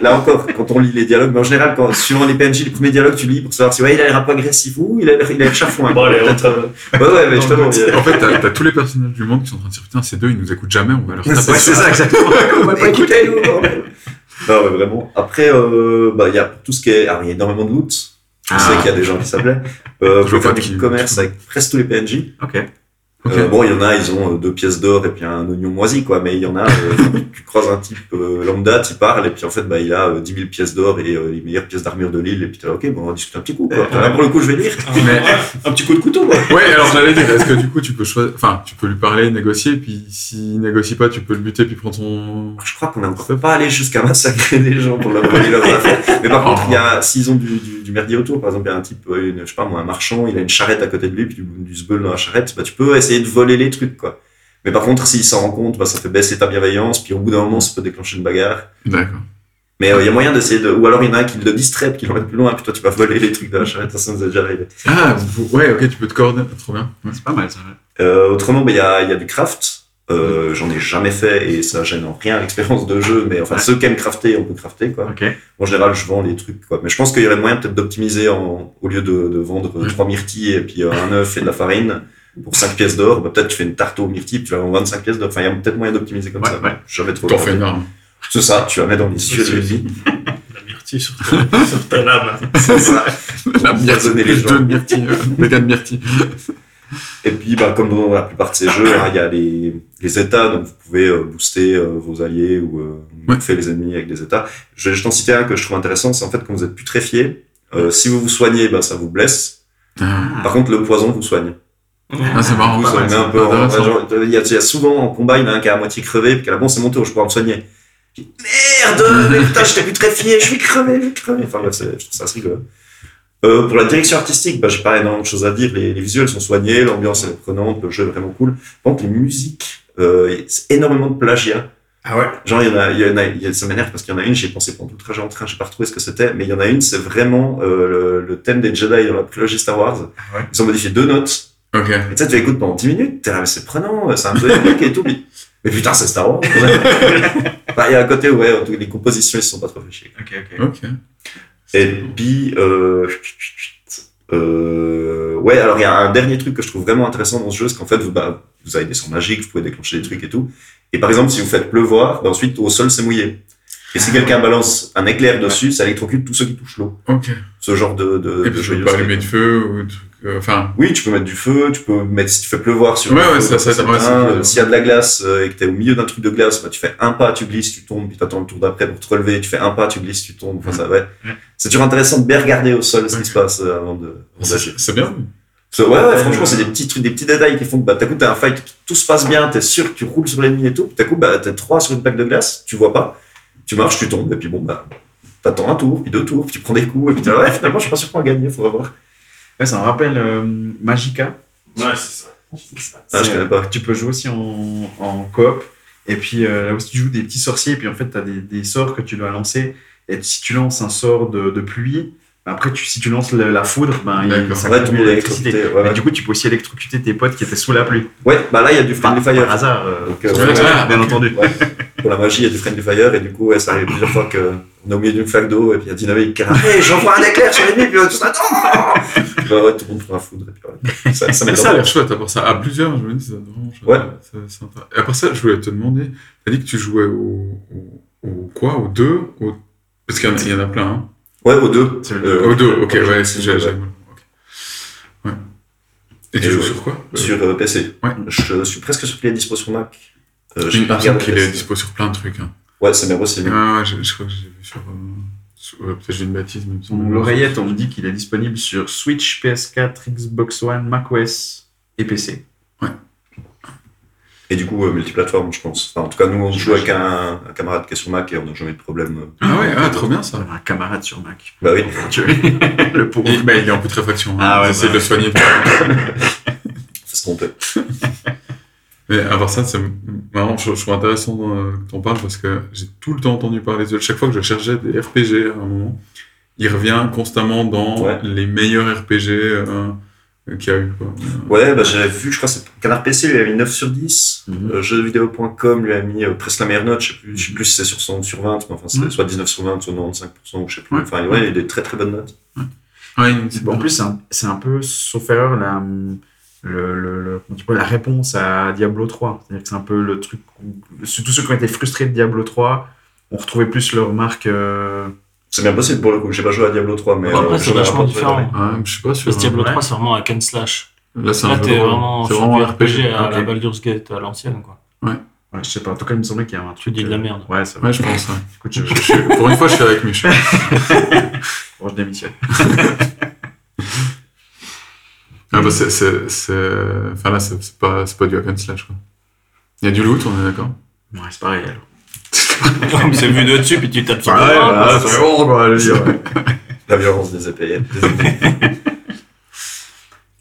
là encore, quand on lit les dialogues, mais en général, quand, suivant les PNJ, les premiers dialogues, tu lis pour savoir si, ouais, il a l'air un peu agressif, ou il a l'air, il a l'air chafouin. Bon, allez, on Peut-être, ouais, ouais, mais justement, il y a- En fait, t'as t'as tous les personnages du monde qui sont en train de dire putain, ces deux ils nous écoutent jamais, on va leur taper. Ouais, c'est ça, exactement. On va pas écouter. Non, ouais, vraiment. Après, euh, bah, il y a tout ce qui est, alors, il y a énormément de loot. Je Ah. sais qu'il y a des gens qui s'appelaient. Euh, Je faire pas du commerce avec presque tous les PNJ. Ok. Ok. Euh, bon, il y en a, ils ont euh, deux pièces d'or et puis un oignon moisi, quoi. Mais il y en a, euh, tu croises un type euh, lambda, tu parles, et puis en fait, bah, il a euh, 10 000 pièces d'or et euh, les meilleures pièces d'armure de l'île, et puis t'es là, ok, bon, on va discuter un petit coup, quoi. Ouais. Là, pour le coup, je vais lire. Mais Un petit coup de couteau, quoi. ouais, alors j'allais dire, est-ce que du coup tu peux choisir, enfin, tu peux lui parler, négocier, puis s'il négocie pas, tu peux le buter puis prendre son. Je crois qu'on est encore pas allé jusqu'à massacrer des gens pour leur voler leurs affaires. Mais par contre, il y a, s'ils ont du, du, du merdier autour, par exemple, il y a un type, euh, une, je sais pas moi, un marchand, il a une charrette à côté de lui, puis du, du dans la charrette, bah, tu peux essayer de voler les trucs, quoi. Mais par contre, s'il s'en rend compte, bah, ça fait baisser ta bienveillance, puis au bout d'un moment, ça peut déclencher une bagarre. D'accord. Mais euh, il y a moyen d'essayer de. Ou alors il y en a un qui le distrait, qui l'emmène plus loin, puis toi tu vas voler les trucs de la charrette, ça nous est déjà arrivé. Ah, ouais, ok, tu peux te coordonner. Trop bien. Ouais. C'est pas mal ça. ouais. Euh, autrement, bah, il y, a, y a du craft. Euh, J'en ai jamais fait et ça gêne en rien l'expérience de jeu, mais enfin ceux qui aiment crafter, on peut crafter quoi. Ok. En général, je vends les trucs quoi. Mais je pense qu'il y aurait moyen peut-être d'optimiser en... au lieu de, de vendre euh, trois myrtilles et puis euh, un œuf et de la farine pour 5 pièces d'or, bah, peut-être tu fais une tarte aux myrtilles tu vas vendre 25 pièces d'or. Enfin, il y a peut-être moyen d'optimiser comme Ouais, ça. ouais. Jamais trop. T'en fais une arme. C'est ça, tu vas mettre dans les yeux de vie. La myrtille sur ta, sur ta lame. C'est ça. La myrtille, les les gens. myrtille, euh, les gars de myrtille. Et puis, bah, comme dans la plupart de ces jeux, hein, il y a les, les états, donc vous pouvez euh, booster euh, vos alliés ou euh, Ouais. faire les ennemis avec des états. Je vais juste en citer un que je trouve intéressant, c'est en fait quand vous êtes putréfié, euh, si vous vous soignez, bah, ça vous blesse. Ah, Par contre, le poison vous soigne. Ah, c'est marrant. Ça met un peu en- intéressant. genre, il y, a, il y a souvent en combat, il y en a un qui est à moitié crevé, puis qui a bon, c'est mon tour, je pourrais me soigner. Puis, Merde, mais putain, j'étais putréfié, je vais crever, je vais crever. Enfin, bref, c'est- je trouve ça assez rigolo. Euh, pour la direction artistique, bah, j'ai pas énormément de choses à dire. Les, les visuels sont soignés, l'ambiance est prenante, le jeu est vraiment cool. Par contre, les musiques, euh, c'est énormément de plagiat. Ah ouais? Genre, il y en a, il y en a, il y a- ça m'énerve parce qu'il y en a une, j'ai pensé pendant tout le trajet en train, j'ai pas retrouvé ce que c'était, mais il y en a une, c'est vraiment euh, le, le thème des Jedi dans la prélogie Star Wars. Ah ouais? Ils ont modifié deux notes. Ok. Et tu sais, tu écoutes pendant 10 minutes, t'es là, mais c'est prenant, c'est un peu épique et tout. Mais, mais putain, c'est Star Wars. Enfin, Il y a un côté où, ouais, les compositions, ils se sont pas trop fait chier. Ok, ok. Ok. Et puis, euh, euh, ouais, alors il y a un dernier truc que je trouve vraiment intéressant dans ce jeu, c'est qu'en fait, vous, bah, vous avez des sorts magiques, vous pouvez déclencher des trucs et tout. Et par exemple, si vous faites pleuvoir, bah, ensuite, au sol, c'est mouillé. Et si quelqu'un balance un éclair dessus, ça électrocute tous ceux qui touchent l'eau. Ok. Ce genre de, de, Et de je peux pas allumer de feu ou truc. euh, Enfin, Oui, tu peux mettre du feu, tu peux mettre, si tu fais pleuvoir sur Ouais, le ouais, feu, ça- ça- ouais, euh. S'il y a de la glace euh, et que t'es au milieu d'un truc de glace, bah, tu fais un pas, tu glisses, tu tombes, puis t'attends le tour d'après pour te relever, tu fais un pas, tu glisses, tu tombes. Enfin, ça, ouais. Ouais. C'est toujours intéressant de bien regarder au sol ce qui se passe avant de, c'est bien. Ouais, ouais, franchement, c'est des petits trucs, des petits détails qui font que, bah, t'as coup, t'as un fight, tout se passe bien, t'es sûr que tu roules sur l'ennemi et tout, puis t'as coup, bah, t'es trois sur une plaque de glace, tu vois pas, tu marches, tu tombes, et puis bon, bah, t'attends un tour, puis deux tours, puis tu prends des coups, et puis ouais, finalement, je suis pas sûr qu'on va gagner, faudra voir. Ouais, ça me rappelle euh, Magica. Ouais, c'est ça. Ah, je connais pas. Tu peux jouer aussi en, en coop. Et puis euh, là aussi, tu joues des petits sorciers. Et puis en fait, tu as des, des sorts que tu dois lancer. Et si tu lances un sort de, de pluie, après, tu, si tu lances le- la foudre, ben, il, ça Ouais, l'électricité. ouais, Mais ouais. du coup, tu peux aussi électrocuter tes potes qui étaient sous la pluie. Ouais, bah là, il y a du Par, friendly par fire. hasard, euh, Donc, euh, bien entendu. Ouais. Pour la magie, il y a du friendly fire, et du coup, ouais, ça arrive plusieurs fois que on est au milieu d'une flaque d'eau, et puis il y a Dynamique qui arrive, hey, j'envoie un éclair sur l'ennemi, puis on tout ça, non! Puis, bah, ouais, tout le monde prend un foudre, et puis ouais. Ça, ça ça a l'air chouette, à part ça, à plusieurs, je me dis, c'est vraiment chouette. Ouais. C'est- intéressant. Et à part ça, je voulais te demander, t'as dit que tu jouais au, au, au quoi Au 2 au... Parce qu'il y, en a- il y en a plein, hein Ouais, aux deux. C'est le- Euh, Au 2, ok, ouais, c'est ouais. Ouais. Et tu Et joues ouais. sur quoi Sur euh, PC. Ouais. Je suis presque sûr qu'il est dispo sur Mac. Euh, J'ai pas personne regardé qui le est dispo sur plein de trucs. Hein. Ouais, c'est bien possible. Ouais, ouais, je, je crois que j'ai vu sur. euh, ouais, Peut-être j'ai une bêtise, mais il me Son semble- L'oreillette, on me dit qu'il est disponible sur Switch, PS4, Xbox One, macOS et PC. Et du coup, euh, multiplateforme, je pense. Enfin, en tout cas, nous, on joue avec un, un camarade qui est sur Mac et on n'a jamais eu de problème. euh. Ah ouais, ah, trop bien ça. Un camarade sur Mac. Bah oui. le pauvre. Et, bah, il est en putréfaction. Ah hein. ouais, J'essaie bah de le soigner. Faut se tromper. Mais à part ça, c'est marrant, je, je trouve intéressant euh, que t'en parles parce que j'ai tout le temps entendu parler de Chaque fois que je cherchais des RPG à un moment, il revient constamment dans Ouais. les meilleurs RPG euh, qu'il y a eu. Quoi. Ouais, bah j'avais vu, je crois que c'est Canard PC lui a mis 9 sur 10. Mhm. Euh, jeuxvideo.com lui a mis euh, presque la meilleure note. Je sais plus, je sais plus si c'est sur 100 ou sur 20, mais enfin, c'est Mhm. soit 19 sur 20, soit 95%, ou je sais plus. Ouais. Enfin, ouais, il y a des très très bonnes notes. Ouais, c'est Bon, en plus, c'est un, c'est un peu, sauf erreur, la, le, le, le- tu peux, la réponse à Diablo 3. C'est-à-dire que c'est un peu le truc où tous ceux qui ont été frustrés de Diablo 3 ont retrouvé plus leur marque. euh, C'est bien possible pour le coup. J'ai pas joué à Diablo 3, mais. Bon, après, euh, c'est vachement différent. Ouais, je suis pas sûr. Parce que Diablo ouais. 3, c'est vraiment un can slash. Là, c'est un t'es vraiment un RPG à la Baldur's Gate à l'ancienne, quoi. ouais, je sais pas. En tout cas, il me semblait qu'il y avait un truc. dis de la euh, merde. Ouais, ça va. Ouais, je pense. ouais. Écoute, je, Je suis- pour une fois, je suis avec Michel. bon, je démissionne. Ah bah c'est, c'est, c'est... Enfin là, c'est, c'est pas, c'est pas du hack and slash, quoi. Il y a du loot, on est d'accord? Ouais, c'est pareil alors. Comme c'est vu de dessus, puis tu tapes sur Ouais, le bras, voilà, quoi. c'est bon, quoi, veux dire, ouais. La violence des épées.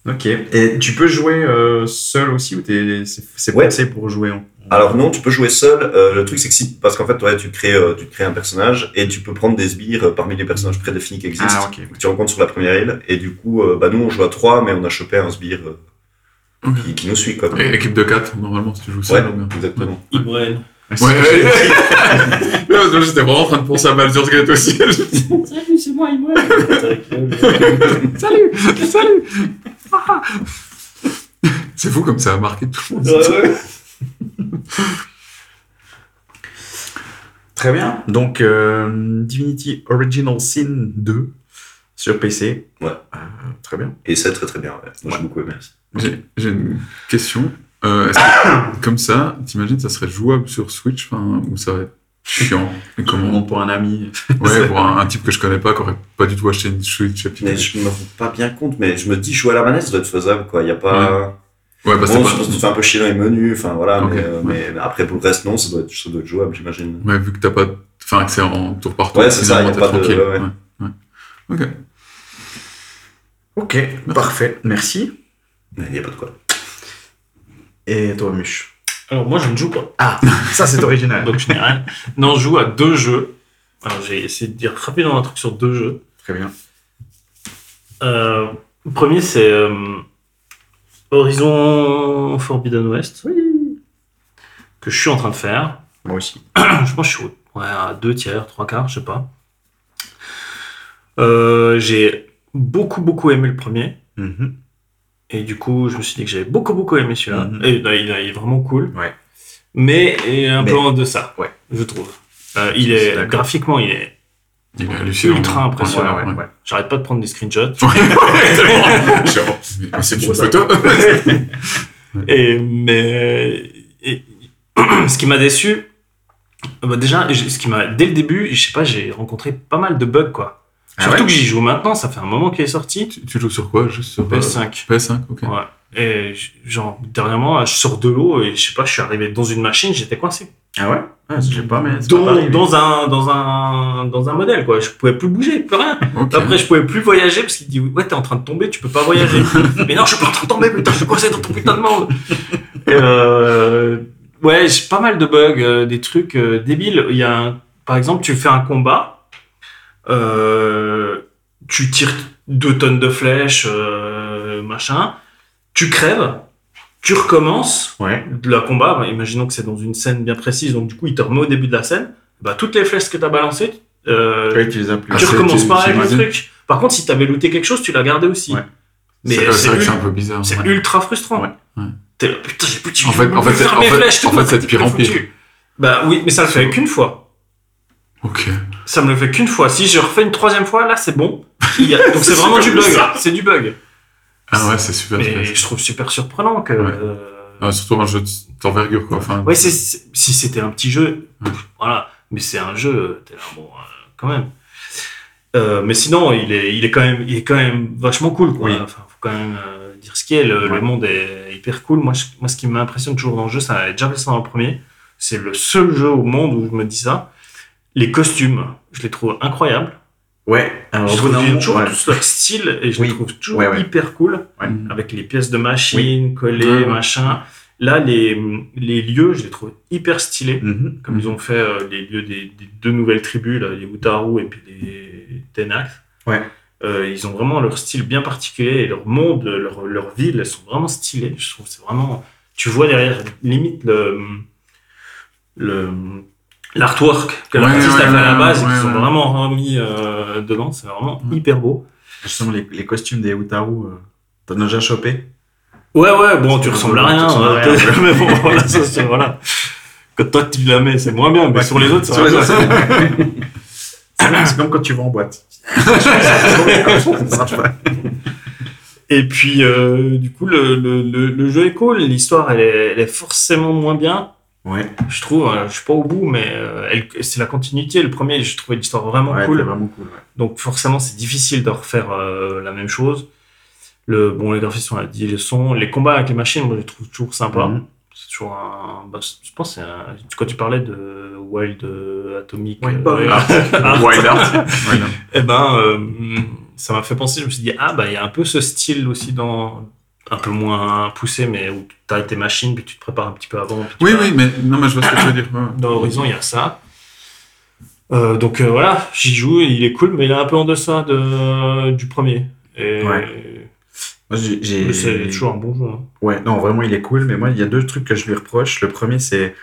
Ok. Et tu peux jouer euh, seul aussi ou t'es- c'est c'est Ouais. pensé pour jouer en, Alors non, tu peux jouer seul. Euh, le truc c'est que si, parce qu'en fait, ouais, tu crées, euh, tu crées un personnage et tu peux prendre des sbires euh, parmi les personnages prédéfinis qui existent. Ah, que tu rencontres sur la première île. Et du coup, euh, bah nous on joue à 3 mais on a chopé un sbire euh, qui, qui nous suit quoi. Et équipe de 4, normalement, si tu joues Ouais, seul. ou bien. exactement. Ibrahim. Ouais, ouais, J'étais vraiment en train de penser à Baldur's Gate aussi. Salut, c'est moi, Ibrahim. Salut Salut C'est fou comme ça a marqué tout le monde. Très bien. Donc, euh, Divinity Original Sin 2 sur PC. Ouais. Euh, très bien. Et c'est très très bien. J'ai beaucoup aimé. J'ai une question. Euh, est-ce que, comme ça, t'imagines, ça serait jouable sur Switch enfin, ou ça va être chiant et Comment pour un ami Ouais, pour un, un type que je connais pas, qui aurait pas du tout acheté une Switch. Mais je me rends pas bien compte, mais je me dis jouer à la manette ça doit être faisable quoi. Il y a pas. Ouais, parce bon, que je pense que tu te fais un peu chier dans les menus, enfin voilà, mais, euh, ouais. mais après pour le reste non, ça doit être, ça doit être jouable j'imagine. Ouais, vu que t'as pas. Enfin, que c'est en tour par tour. Ouais, c'est ça, y a pas de- tranquille. ouais, ouais, ouais. Ok. Ok, parfait. Merci. Mais il y a pas de quoi. Et toi, Muche Alors, moi, je ne joue pas. Ah, ça c'est original. Donc, je n'ai rien. Non, je joue à deux jeux. Alors, j'ai essayé de dire rapidement un truc sur deux jeux. Très bien. Euh, le premier, c'est euh, Horizon Forbidden West. Que je suis en train de faire. Moi aussi. je pense que je suis ouais, à deux tiers, trois quarts, je sais pas. Euh, j'ai beaucoup, beaucoup aimé le premier. Mhm. Et du coup, je me suis dit que j'avais beaucoup, beaucoup aimé celui-là. Mhm. Et là, il, est- vraiment cool. Ouais. Mais est un Mais- peu en deçà, Ouais. je trouve. Euh, il est graphiquement, il est Il est hallucinant. ultra impressionnant. Ouais, ouais, ouais. J'arrête pas de prendre des screenshots. C'est une photo. Et, mais et- ce qui m'a déçu, bah déjà, ce qui m'a dès le début, je sais pas, j'ai rencontré pas mal de bugs quoi. Ah Surtout ouais que j'y joue maintenant, ça fait un moment qu'il est sorti. tu, tu joues sur quoi? Juste sur euh, PS5. PS5, ok. Ouais. Et genre dernièrement, je sors de l'eau et je sais pas, je suis arrivé dans une machine, j'étais coincé. Ah ouais? Ah, J'ai pas, mais. pas Dans, un dans un dans un modèle quoi. Je pouvais plus bouger, plus rien. Après, je pouvais plus voyager parce qu'il dit ouais t'es en train de tomber, tu peux pas voyager. mais non, je suis pas en train de tomber, putain, je suis coincé dans ton putain de monde. Et, euh, ouais, j'ai pas mal de bugs, euh, des trucs euh, débiles. Il y a un- par exemple, tu fais un combat, tu tires deux tonnes de flèches, euh, machin, tu crèves, tu recommences Ouais. le combat. bah, imaginons que c'est dans une scène bien précise, donc du coup il te remet au début de la scène. Bah, toutes les flèches que t'as balancées, euh, Ouais, tu les as plus. Ah, tu c'est- recommences tu- pas avec le truc. Par contre, si t'avais looté quelque chose, tu l'as gardé aussi. Ouais. Mais C'est c'est vrai que ul- c'est un peu bizarre. c'est ouais. ultra frustrant. Ouais. Ouais. T'es là, putain, j'ai plus de En fait- en fait, en mes fait- flèches, en fait, c'est de pire en pire. Bah oui, mais ça le fait qu'une fois. Ok. Ça me le fait qu'une fois. Si je refais une troisième fois, là, c'est bon. Il y a- Donc c'est vraiment du bug. C'est du bug. Ah ouais, c'est super. Mais je trouve super surprenant que. Ouais. euh, Ah, surtout un jeu d'envergure, quoi. Enfin, Ouais, si c'était un petit jeu, Ouais. voilà. Mais c'est un jeu, t'es là, bon, euh, quand même. Euh, mais sinon, il est, il est quand même, il est quand même vachement cool, quoi. Oui. Enfin, faut quand même euh, dire ce qui est. Le, Ouais. le monde est hyper cool. Moi, je- moi, ce qui m'impressionne toujours dans le jeu, ça a déjà fait ça dans le premier. C'est le seul jeu au monde où je me dis ça. Les costumes, je les trouve incroyables. Ouais. Alors, je bout trouve toujours ouais. leur style et je Oui. les trouve toujours Ouais, ouais. hyper cool Ouais. avec les pièces de machine collées, Ouais, ouais. machin. Là, les, les lieux, je les trouve hyper stylés. Mhm. Comme ils ont fait euh, les lieux des, des deux nouvelles tribus, là, les Utaru et puis les Tenax. Ouais. Euh, ils ont vraiment leur style bien particulier et leur monde, leur, leur ville, elles sont vraiment stylées. Je trouve que c'est vraiment. Tu vois derrière, limite, le. le l'artwork que Ouais, l'artiste ouais, a fait à la base et ouais, qu'ils ont ouais. vraiment remis euh, dedans. C'est vraiment hyper beau. Justement, les, les costumes des Utaru, euh, t'en as déjà chopé? Ouais, ouais, bon, tu ressembles à rien. tu ressembles à hein, mais bon, voilà, ça, c'est- voilà. Quand toi tu la mets, c'est moins bien, mais sur les autres, ça C'est comme- c'est comme quand tu vas en boîte. Ça marche pas. Et puis, euh, du coup, le, le, le, le jeu est cool. L'histoire, elle est, elle est forcément moins bien. Ouais, Je trouve, euh, je suis pas au bout, mais euh, c'est la continuité. Le premier, je trouvais l'histoire vraiment ouais cool. vraiment cool. ouais. Donc, forcément, c'est difficile de refaire euh, la même chose. Le, bon, les graphismes, on l'a dit, le son. Les combats avec les machines, moi, je les trouve toujours sympas. Mhm. C'est toujours un. bah, je pense que c'est un. Quand tu parlais de Wild euh, Atomic. Wild euh, Art. Art, Wild Art. Wild Art. eh ben, euh, ça m'a fait penser, je me suis dit, ah, bah, il y a un peu ce style aussi dans, un peu moins poussé, mais où tu as tes machines, puis tu te prépares un petit peu avant. Oui, vas- oui, mais non, mais je vois ce que tu veux dire. Dans Horizon, il y a ça. Euh, donc euh, voilà, j'y joue, il est cool, mais il est un peu en deçà de, du premier. Et Ouais. Moi, j'ai- j'ai- mais c'est toujours un bon jeu. hein. Ouais, non, vraiment, il est cool, mais moi, il y a deux trucs que je lui reproche. Le premier, c'est.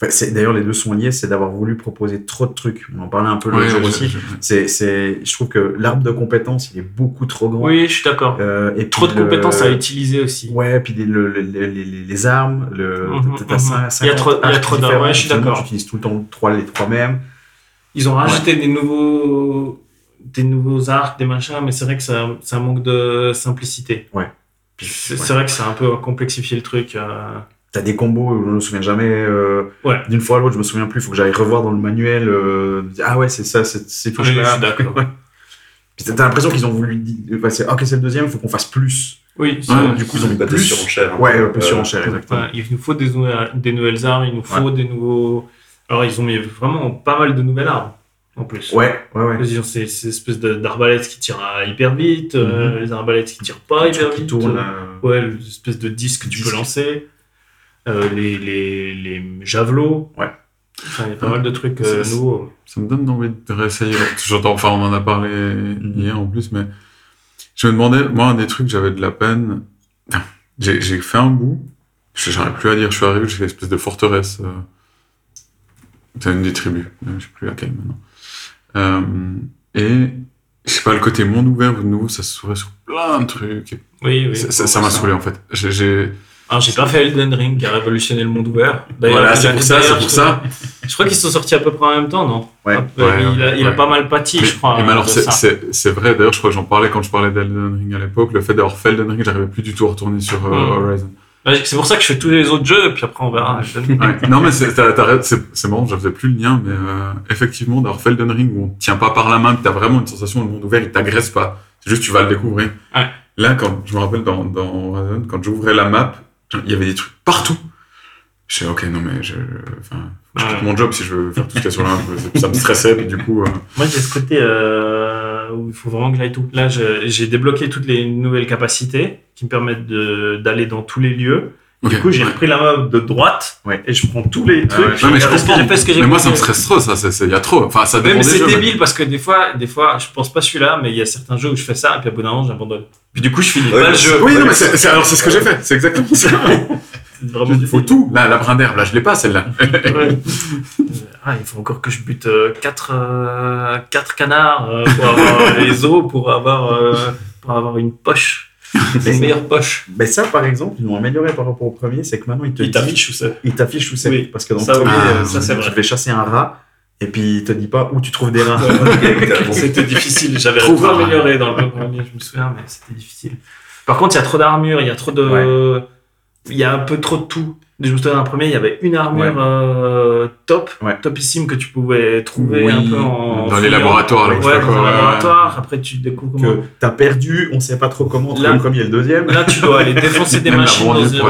Enfin, c'est- D'ailleurs, les deux sont liés, c'est d'avoir voulu proposer trop de trucs. On en parlait un peu l'autre Ouais, jour je- aussi. je- C'est, c'est, je trouve que l'arbre de compétences, il est beaucoup trop grand. Oui, je suis d'accord. Euh, et Trop de le- compétences à utiliser aussi. Ouais, puis les, le- le- les, les- les armes, le, Mhm, mhm. Il y a 50 trop- il y a arcs trop d'armes, ouais, je suis d'accord. Tu utilises tout le temps trois, les trois mêmes. Ils ont rajouté des nouveaux des nouveaux arcs, des machins, mais c'est vrai que ça, ça manque de simplicité. Ouais. C'est Ouais. c'est vrai que c'est un peu complexifié le truc. euh. T'as des combos où je me souviens jamais. euh, Ouais. D'une fois à l'autre, je me souviens plus. Faut que j'aille revoir dans le manuel. euh, ah ouais, c'est ça, c'est touches je là. suis d'accord. T'as l'impression qu'ils ont voulu bah, c'est- ok, c'est le deuxième, il faut qu'on fasse plus. Oui, c'est- Ouais, Du coup, ils ont mis Pas des plus. surenchères. hein. Ouais, un peu Euh, surenchère, exactement. Ouais, il nous faut des, nouvelles- des nouvelles armes, il nous faut des nouveaux. Alors, ils ont mis vraiment pas mal de nouvelles armes en plus. Ouais, ouais, ouais. Ils ont ces, ces espèces d'arbalètes qui tirent à hyper vite, euh, les arbalètes qui tirent pas Le hyper truc qui vite. tourne. euh, Ouais, l'espèce de disque que tu peux lancer. Euh, les, les, les javelots. Ouais. Enfin, il y a pas mal de trucs euh, C'est- nouveaux. Ça me donne envie de réessayer. J'entends, enfin, on en a parlé hier en plus, mais je me demandais, moi, un des trucs, j'avais de la peine. J'ai j'ai fait un bout, j'arrive plus à dire, je suis arrivé jusqu'à une espèce de forteresse. euh, C'est une des tribus, euh, je sais plus laquelle maintenant. Euh, et je sais pas, le côté monde ouvert ou nouveau, ça s'ouvrait sur plein de trucs. Oui, oui. ça- ça ça m'a saoulé en fait. J'ai- J'ai Alors, j'ai pas fait Elden Ring qui a révolutionné le monde ouvert. Voilà, c'est pour ça, c'est pour je- ça. Je crois qu'ils sont sortis à peu près en même temps, non Ouais. Un peu, Ouais, il, a, il a ouais. pas mal pâti, je crois. Et mais euh, alors, c'est- vrai, d'ailleurs, je crois que j'en parlais quand je parlais d'Elden Ring à l'époque, le fait d'avoir fait Elden Ring, j'arrivais plus du tout à retourner sur euh, Hmm. Horizon. C'est pour ça que je fais tous les autres jeux, et puis après on verra. Ouais. Non, mais c'est marrant, je faisais plus le lien, mais euh, effectivement, d'avoir fait Elden Ring où on te tient pas par la main, que t'as vraiment une sensation de monde ouvert, il t'agresse pas. C'est juste tu vas le découvrir. Ouais. Là, quand je me rappelle dans, dans Horizon, quand j'ouvrais la map, il y avait des trucs partout. Je ok, non, mais je, enfin, je quitte mon job si je veux faire tout ce qu'il y a sur map. Ça me stressait, puis du coup, euh, Moi j'ai ce côté euh, où il faut vraiment que j'aille tout. Là j'ai débloqué toutes les nouvelles capacités qui me permettent d'aller dans tous les lieux. Du coup j'ai Ouais. repris la map de droite Ouais. et je prends tous les trucs. ouais. je Non, mais je regarde ce que comprends. j'ai fait, ce que j'ai Mais moi, ça me stresse trop, ça, c'est, il y a trop. Enfin, ça dépend mais c'est mais- débile parce que des fois, des fois, je pense pas celui-là, mais il y a certains jeux où je fais ça et puis à bout d'un moment j'abandonne. Puis du coup je finis Ouais, pas le jeu. Oui, non, mais c'est, c'est- alors c'est ce que j'ai fait, c'est exactement ça. Il faut tout. Là, la brin d'herbe, là, je l'ai pas, celle-là. Ah, il faut encore que je bute 4 canards euh, pour avoir les os, pour avoir, euh, pour avoir une poche. Une meilleure poche. Mais ça, par exemple, ils l'ont amélioré par rapport au premier, c'est que maintenant, ils te Il t'affiche où c'est. il t'affiche où c'est. Oui. Parce que dans Ça, le oui, premier, euh, euh, ça, c'est tu vrai. devais chasser un rat, et puis il te dit pas où tu trouves des rats. C'était difficile. J'avais un. amélioré dans le premier, je me souviens, mais c'était difficile. Par contre, il y a trop d'armure, il y a trop de. Il y a un peu trop de tout. Je me souviens d'un premier, il y avait une armure Ouais. euh, top, Ouais. topissime que tu pouvais trouver Oui, un peu en. dans les laboratoires, Ouais, dans quoi, laboratoire. Après, tu découvres comment. que t'as perdu, on sait pas trop comment entre Là- le premier et le deuxième. Là, tu dois aller défoncer des machines dans une...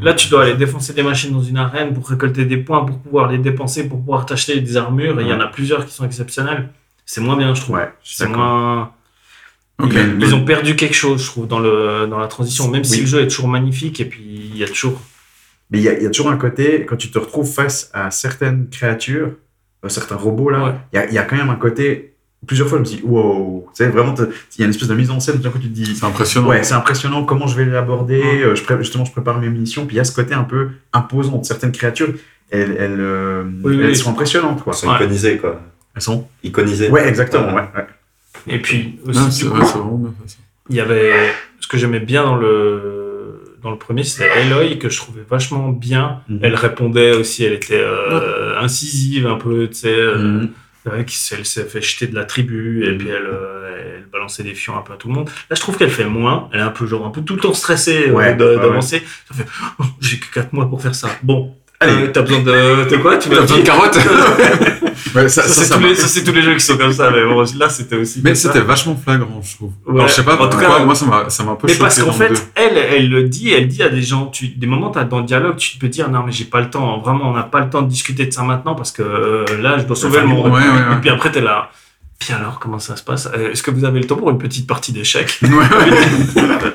Là, tu dois aller défoncer des machines dans une arène pour récolter des points, pour pouvoir les dépenser, pour pouvoir t'acheter des armures. Et il y en a plusieurs qui sont exceptionnelles. C'est moins bien, je trouve. C'est moins... Ils ont perdu quelque chose, je trouve, dans, le, dans la transition. Même si le jeu est toujours magnifique, et puis il y a toujours... Mais il y, a- il y a toujours un côté, quand tu te retrouves face à certaines créatures, euh, certains robots là, Ouais. il y, a, il y a quand même un côté. Plusieurs fois, je me suis dit, wow, tu sais, vraiment, il y a une espèce de mise en scène, d'un coup, tu te dis, C'est impressionnant. ouais, c'est impressionnant comment je vais l'aborder, Ouais. euh, je justement, je prépare mes munitions, puis il y a ce côté un peu imposant de certaines créatures, elles, elles, euh, Oui, elles oui. sont impressionnantes, quoi. Ils sont Ouais. iconisés, quoi. Elles sont Iconisés. Ouais, exactement, Ouais. ouais. Et puis aussi, vrai, coup, bien il y avait... Ce que j'aimais bien dans le, dans le premier, c'était Aloy, que je trouvais vachement bien. Mhm. Elle répondait aussi, elle était euh, incisive un peu, tu sais... euh, Mhm. Ouais, qui s- elle s'est fait jeter de la tribu et Mhm. puis elle, euh, elle balançait des fions un peu à tout le monde. Là, je trouve qu'elle fait moins. Elle est un peu genre un peu tout le temps stressée euh, ouais, d'avancer. Ça fait Oh, j'ai que 4 mois pour faire ça. Bon, Allez. euh, t'as besoin de de quoi? Tu m'as besoin de carottes? Ouais, ça, ça, ça, c'est tous les, ça, c'est tous les jeux qui sont comme ça, mais bon, là c'était aussi. Mais c'était vachement flagrant, je trouve. Ouais. Alors, je sais pas En tout pourquoi, cas, moi, ça m'a, ça m'a un peu Mais choqué. parce qu'en deux. fait, elle, elle le dit, elle dit à des gens, tu, des moments t'as dans le dialogue, tu peux dire non mais j'ai pas le temps, vraiment on n'a pas le temps de discuter de ça maintenant parce que euh, là je dois sauver le monde. Ouais, ouais, ouais. Et puis après t'es là. Puis alors comment ça se passe? Euh, Est-ce que vous avez le temps pour une petite partie d'échecs? Ouais, ouais.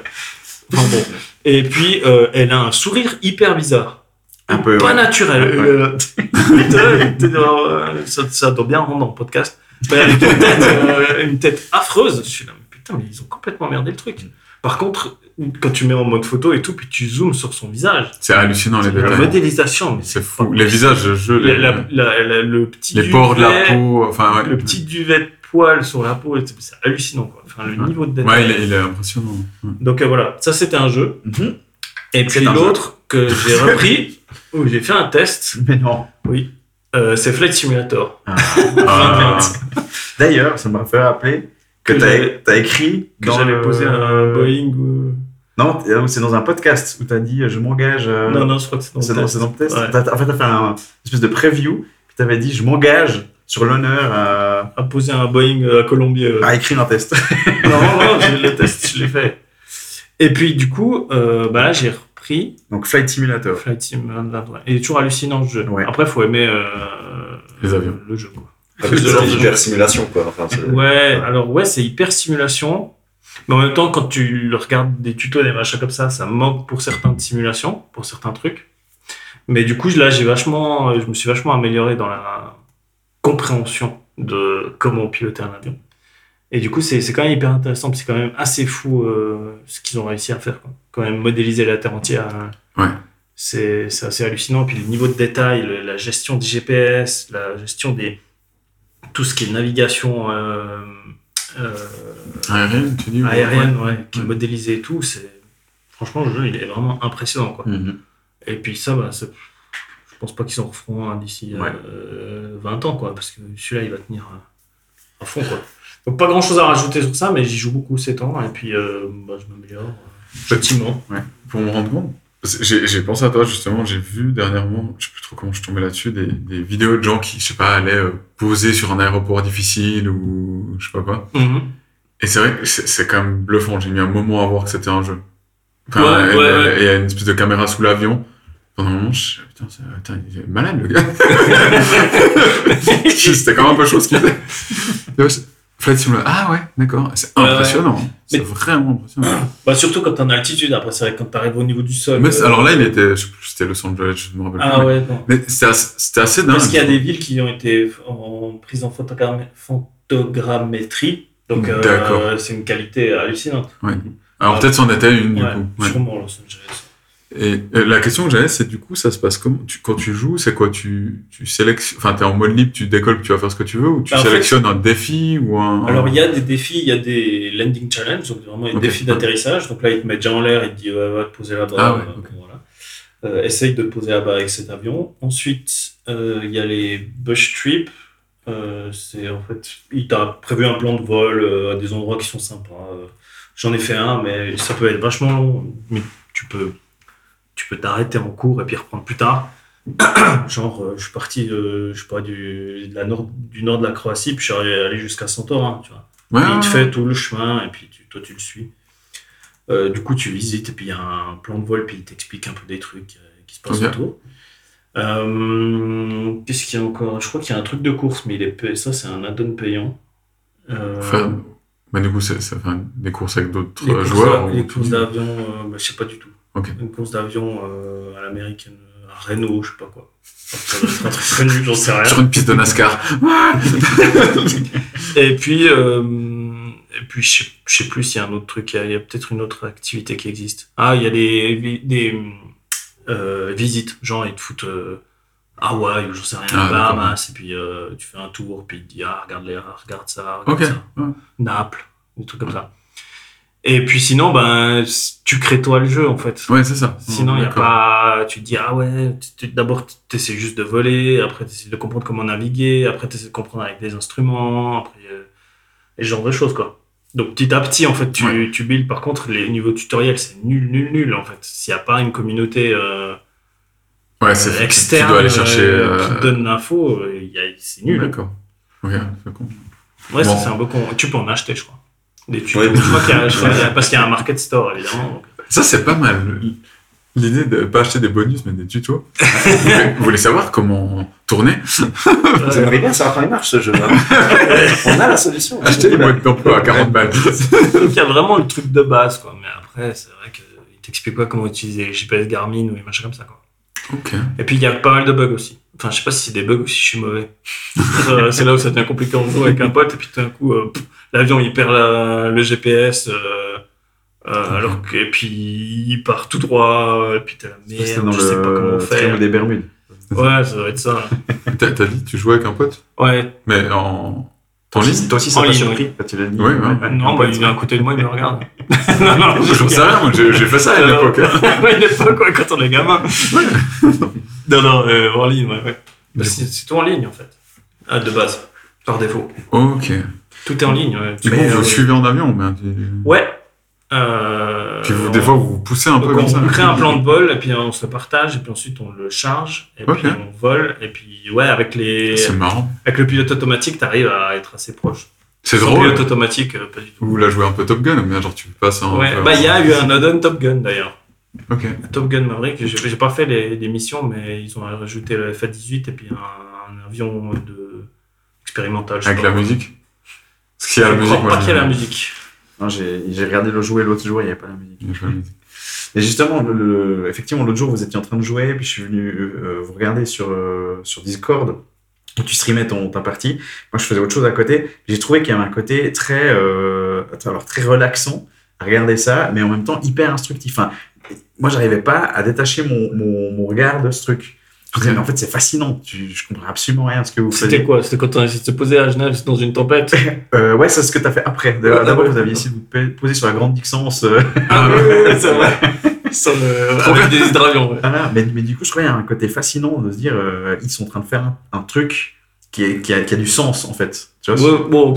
Enfin bon, Et puis, euh, elle a un sourire hyper bizarre. Un peu. Pas ouais. naturel. Euh, euh, ça, ça doit bien rendre en podcast. Mais avec une tête, euh, une tête affreuse. Je suis là, mais putain, mais ils ont complètement merdé le truc. Par contre, quand tu mets en mode photo et tout, puis tu zoomes sur son visage, C'est hallucinant les la détails. modélisation, mais C'est pas fou. Les visages, je, La- la- la- la- le petit les pores de la duvet, peau, enfin ouais. le petit duvet de poil sur la peau, c'est hallucinant quoi. Enfin, le Ouais. niveau de détail. Ouais, il est, il est impressionnant. Donc euh, voilà, ça c'était un jeu. Mhm. Et puis l'autre que j'ai repris, où j'ai fait un test, Mais non. oui, euh, c'est Flight Simulator. Ah, D'ailleurs, ça m'a fait rappeler que Que t'as j'avais- as écrit Que dans j'avais le- posé un Boeing. ou- Non, euh, c'est dans un podcast où t'as dit euh, je m'engage. euh, Non, non, je crois que c'est dans dans, test. c'est dans le test. Ouais. En fait, t'as fait un une espèce de preview. Puis t'avais dit je m'engage sur l'honneur à, À poser un Boeing à Colombie. euh. à écrire un test. non, non, j'ai- le test, je l'ai fait. Et puis du coup, euh, bah là j'ai Donc Flight Simulator. Flight Sim. ouais. Il est toujours hallucinant ce jeu. Ouais. Après, faut aimer euh, Les avions. le jeu. Quoi. Avec Ce de genre de jeu. l'hyper simulation, quoi. Enfin, c'est- Ouais, alors ouais, c'est hyper simulation. Mais en même temps, quand tu regardes des tutos, des machins comme ça, ça manque pour certains de simulation, pour certains trucs. Mais du coup, là, j'ai vachement, je me suis vachement amélioré dans la compréhension de comment piloter un avion. Et du coup, c'est quand même hyper intéressant, c'est quand même assez fou euh, ce qu'ils ont réussi à faire. Quoi. Quand même modéliser la Terre entière. euh, Ouais. C'est assez hallucinant. Puis le niveau de détail, le- la gestion du GPS, la gestion des. tout ce qui est navigation. euh, euh, Aérienne, tu dis ou- aérienne, ouais, qui est Ouais. modélisé et tout, franchement le jeu il est vraiment impressionnant quoi. Mhm. Et puis ça, bah, je pense pas qu'ils en referont un d'ici Ouais. euh, 20 ans quoi, parce que celui-là il va tenir à fond quoi. Donc pas grand chose à rajouter sur ça, mais j'y joue beaucoup ces temps et puis euh, bah, je m'améliore gentiment. Pour me rendre compte, j'ai j'ai pensé à toi justement, j'ai vu dernièrement, je sais plus trop comment je suis tombé là-dessus, des, des vidéos de gens qui, je sais pas, allaient euh, poser sur un aéroport difficile ou je sais pas quoi. Mhm. Et c'est vrai que c'est c'est quand même bluffant, j'ai mis un moment à voir que c'était un jeu. Ouais, ouais, ouais. et il y a une espèce de caméra sous l'avion. Pendant un moment, je suis putain, c'est- putain, il est malade le gars. c'était quand même un peu chaud ce qu'il fait. Ouais, c'est- Flight Simulator. Ah ouais, d'accord. C'est Ouais, ouais. impressionnant. C'est Mais- vraiment impressionnant. Bah, surtout quand t'es en altitude, après c'est vrai quand t'arrives au niveau du sol. Mais c'est- euh, alors là, il était, je sais plus, c'était Los Angeles, je me rappelle Ah plus. mais- ouais, non. Mais c'était assez, dingue. Parce qu'il y a des villes qui ont été en prise en photogrammétrie. Donc, euh, D'accord. c'est une qualité hallucinante. Alors peut-être c'en était une du Ouais, coup. Ouais. Sûrement Los Angeles. Et euh, la question que j'avais, c'est du coup, ça se passe comment? Tu, Quand tu joues, c'est quoi? Tu, tu sélectionnes, enfin, t'es en mode libre, tu décolles, tu vas faire ce que tu veux, ou tu Bah, fait- sélectionnes un défi ou un. Alors, il y a des défis, il y a des landing challenges, donc vraiment des défis d'atterrissage. Donc là, il te met déjà en l'air, il te dit, ouais, va te poser là-bas. Ah ouais, euh, voilà. Euh, essaye de te poser là-bas avec cet avion. Ensuite, euh, il y a les bush trips. Euh, c'est en fait, il t'a prévu un plan de vol à des endroits qui sont sympas. J'en ai fait un, mais ça peut être vachement long. Mais tu peux, tu peux t'arrêter en cours et puis reprendre plus tard. Genre, euh, je suis parti, euh, je sais pas, du, de la nord, du nord de la Croatie, puis je suis allé jusqu'à Santorin, tu vois. Ouais, il te fait tout le chemin et puis tu- toi tu le suis. Euh, du coup, tu visites et puis il y a un plan de vol, puis il t'explique un peu des trucs euh, qui se passent Ok. autour. Qu'est-ce qu'il y a encore? Je crois qu'il y a un truc de course, mais il est pay- ça, c'est un add-on payant. Faire- Bah, du coup, c'est- enfin, des courses avec d'autres joueurs. ou- les courses d'avion, bah, je sais pas du tout. Ok. Une course d'avion euh, à l'américaine, à Renault, je sais pas quoi. Un truc connu, j'en sais rien. Sur une piste de NASCAR. Et puis, euh, et puis je sais, je sais plus s'il y a un autre truc, il y a, a peut-être une autre activité qui existe. Ah, il y a des, des euh, visites, genre ils te foutent Hawaï ou j'en sais rien, Ah, Bahamas, et puis tu fais un tour, puis te dit ah, regarde, les, regarde ça, regarde ça. ouais. Naples, des trucs comme ça. Et puis sinon, ben, tu crées toi le jeu en fait. Ouais, c'est ça. Sinon, il y a pas. Tu te dis, ah ouais, d'abord, tu essaies juste de voler, après, tu essaies de comprendre comment naviguer, après, tu essaies de comprendre avec des instruments, après, euh, et ce genre de choses, quoi. Donc, petit à petit, en fait, tu, Ouais. tu builds. Par contre, les niveaux tutoriels, c'est nul, nul, nul, en fait. S'il n'y a pas une communauté euh, Ouais, tu- externe Tu dois aller chercher. euh, euh, qui te donne l'info, euh, c'est nul. D'accord. Ok, c'est con. Ouais, Bon. c'est un peu con. Tu peux en acheter, je crois. Des tutos. Ouais. Je crois qu'il y a- je crois qu'il y a- parce qu'il y a un market store, évidemment. donc. Ça, c'est pas mal. L'idée de pas acheter des bonus, mais des tutos. vous, voulez, vous voulez savoir comment tourner? J'aimerais bien savoir comment il marche ce jeu. hein. On a la solution. Acheter les modes d'emploi à 40 balles. Donc il y a vraiment le truc de base, quoi. Mais après, c'est vrai qu'il t'explique pas comment utiliser les GPS Garmin ou les machins comme ça, quoi. Et puis il y a pas mal de bugs aussi. Enfin, je sais pas si c'est des bugs ou si je suis mauvais. Euh, c'est là où ça devient compliqué en joue avec un pote, et puis tout d'un coup, euh, l'avion il perd la- le GPS, euh, euh, alors que, et puis il part tout droit, et puis t'es la merde, dans je sais pas comment le faire. des Bermudes. Ouais, ça doit être ça. T'as t'as dit tu jouais avec un pote? Ouais, Mais en. Toi aussi, toi aussi, ça En t'a ligne, surpris quand tu l'as dit. Ouais, ouais. non, bah, il est à côté de moi, il me regarde. non, non, Je sais rien, moi, j'ai fait ça à l'époque. hein. Ouais, à l'époque, ouais, quand on est gamin. non, non, euh, en ligne, ouais. ouais. Bah, c'est tout en ligne, en fait. Ah, de base, par défaut. Ok. Tout est en ligne, ouais. Du coup, Mais, vous euh, suivez en avion, mais Ouais. Euh, Puis vous, on- des fois, vous vous poussez un peu comme ça. on crée un plan de vol, et puis on se partage, et puis ensuite on le charge, et puis on vole, et puis ouais, avec, les... C'est marrant. avec le pilote automatique, t'arrives à être assez proche. C'est drôle. pilote automatique, euh, pas du tout. Vous la jouez un peu Top Gun ou bien genre tu passes un. Ouais, bah il y a eu un add-on Top Gun d'ailleurs. Ok. Top Gun Maverick, j'ai j'ai pas fait les, les missions, mais ils ont rajouté le FA-18 et puis un, un avion de expérimental. je Avec pas la musique Parce qu'il y a Je la crois musique. moi, pas qu'il y a je- la musique. Non, j'ai regardé le jouer l'autre jour, il n'y avait pas la musique. Pas la. Et justement, le, le- effectivement, l'autre jour, vous étiez en train de jouer, puis je suis venu euh, vous regarder sur, euh, sur Discord, où tu streamais ton, ta partie. Moi, je faisais autre chose à côté. J'ai trouvé qu'il y avait un côté très, euh, alors, très relaxant à regarder ça, mais en même temps hyper instructif. Enfin, moi, j'arrivais pas à détacher mon, mon, mon regard de ce truc. Je me disais, mais en fait, c'est fascinant. Tu- je comprends absolument rien à ce que vous C'était faites. quoi? C'était quand on a essayé de se poser à Genève dans une tempête? Euh, ouais, c'est ce que tu as fait après. Ouais, D'abord, vous aviez essayé de vous poser sur la grande Dixence. euh, Ah oui, c'est vrai. Sur le... Avec des hydravions, ouais. Voilà, mais, mais du coup, je crois qu'il y a un côté fascinant de se dire, euh, ils sont en train de faire un, un truc qui, est, qui, a, qui a du sens, en fait. Tu vois, Ouais, bon,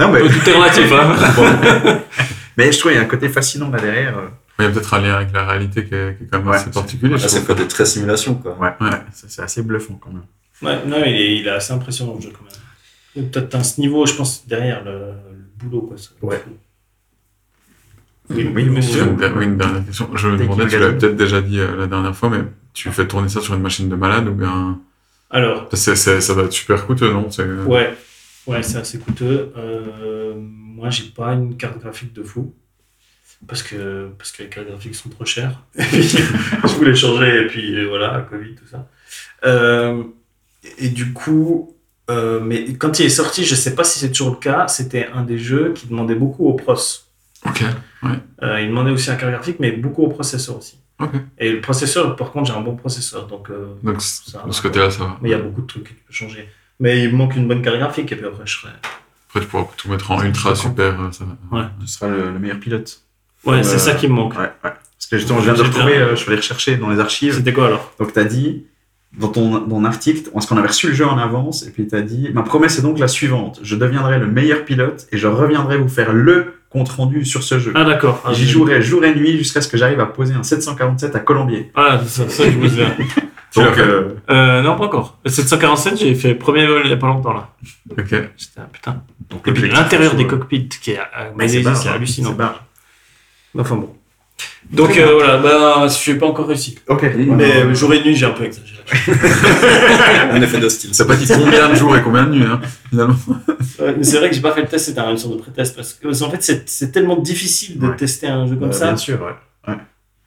non, mais, tout est relatif, hein. mais je trouve qu'il y a un côté fascinant là derrière. Euh. Il y a peut-être un lien avec la réalité qui est, qui est quand même Ouais, assez particulier. c'est côté très simulation, quoi. Ouais, Ouais. c'est assez bluffant quand même. Ouais, non, il est, il est assez impressionnant le jeu quand même. Peut-être à ce niveau, je pense, derrière le, le boulot, quoi. ça. Ouais. Oui, Oui, monsieur. Une, oui, une dernière question. Je me demandais, tu l'avais peut-être déjà dit euh, la dernière fois, mais tu fais tourner ça sur une machine de malade ou bien? Alors, C'est- c'est- ça va être super coûteux, non? C'est- ouais, ouais, c'est assez coûteux. Euh, moi, j'ai pas une carte graphique de fou. Parce que, parce que les cartes graphiques sont trop chères. Et puis, je voulais changer, et puis euh, voilà, Covid, tout ça. Euh, et du coup, euh, mais quand il est sorti, je sais pas si c'est toujours le cas, c'était un des jeux qui demandait beaucoup aux pros. Ok. Euh, il demandait aussi un carte graphique, mais beaucoup au processeur aussi. Et le processeur, par contre, j'ai un bon processeur, donc euh, Donc, ça. de ce côté-là, ça va. Mais il y a beaucoup de trucs que tu peux changer. Mais il me manque une bonne carte graphique, et puis après, je serai. Après, tu pourras tout mettre en ultra super. Ça va. Ouais. Tu seras le, le meilleur pilote. Ouais, Euh, c'est ça qui me manque. Ouais, ouais. Parce que justement, je viens de retrouver, bien- euh, je suis allé rechercher dans les archives. C'était quoi alors? Donc, tu as dit, dans ton, dans ton article, parce qu'on avait reçu le jeu en avance, et puis tu as dit Ma promesse est donc la suivante je deviendrai le meilleur pilote et je reviendrai vous faire le compte rendu sur ce jeu. Ah, d'accord. Ah, J'y j'ai- jouerai jour et nuit jusqu'à ce que j'arrive à poser un 747 à Colombier. Ah, c'est ça, ça, je vous l'as Donc, euh, Euh, non, pas encore. Le 747, j'ai fait premier vol il y a pas longtemps là. Ok. J'étais un putain. donc Et puis l'intérieur des cockpits qui est, euh, Mais c'est hein. hallucinant. C'est. Enfin bon. Donc euh, voilà, bah, je n'ai pas encore réussi. Ok. Mais euh, jour et nuit, j'ai un peu exagéré. Un effet de style. C'est pas dit combien de jours et combien de nuits, hein, finalement. Ouais, mais c'est vrai que j'ai pas fait le test, c'était une sorte de pré-test parce que en fait c'est c'est tellement difficile de Ouais. tester un jeu comme Euh, ça. Bien sûr, ouais.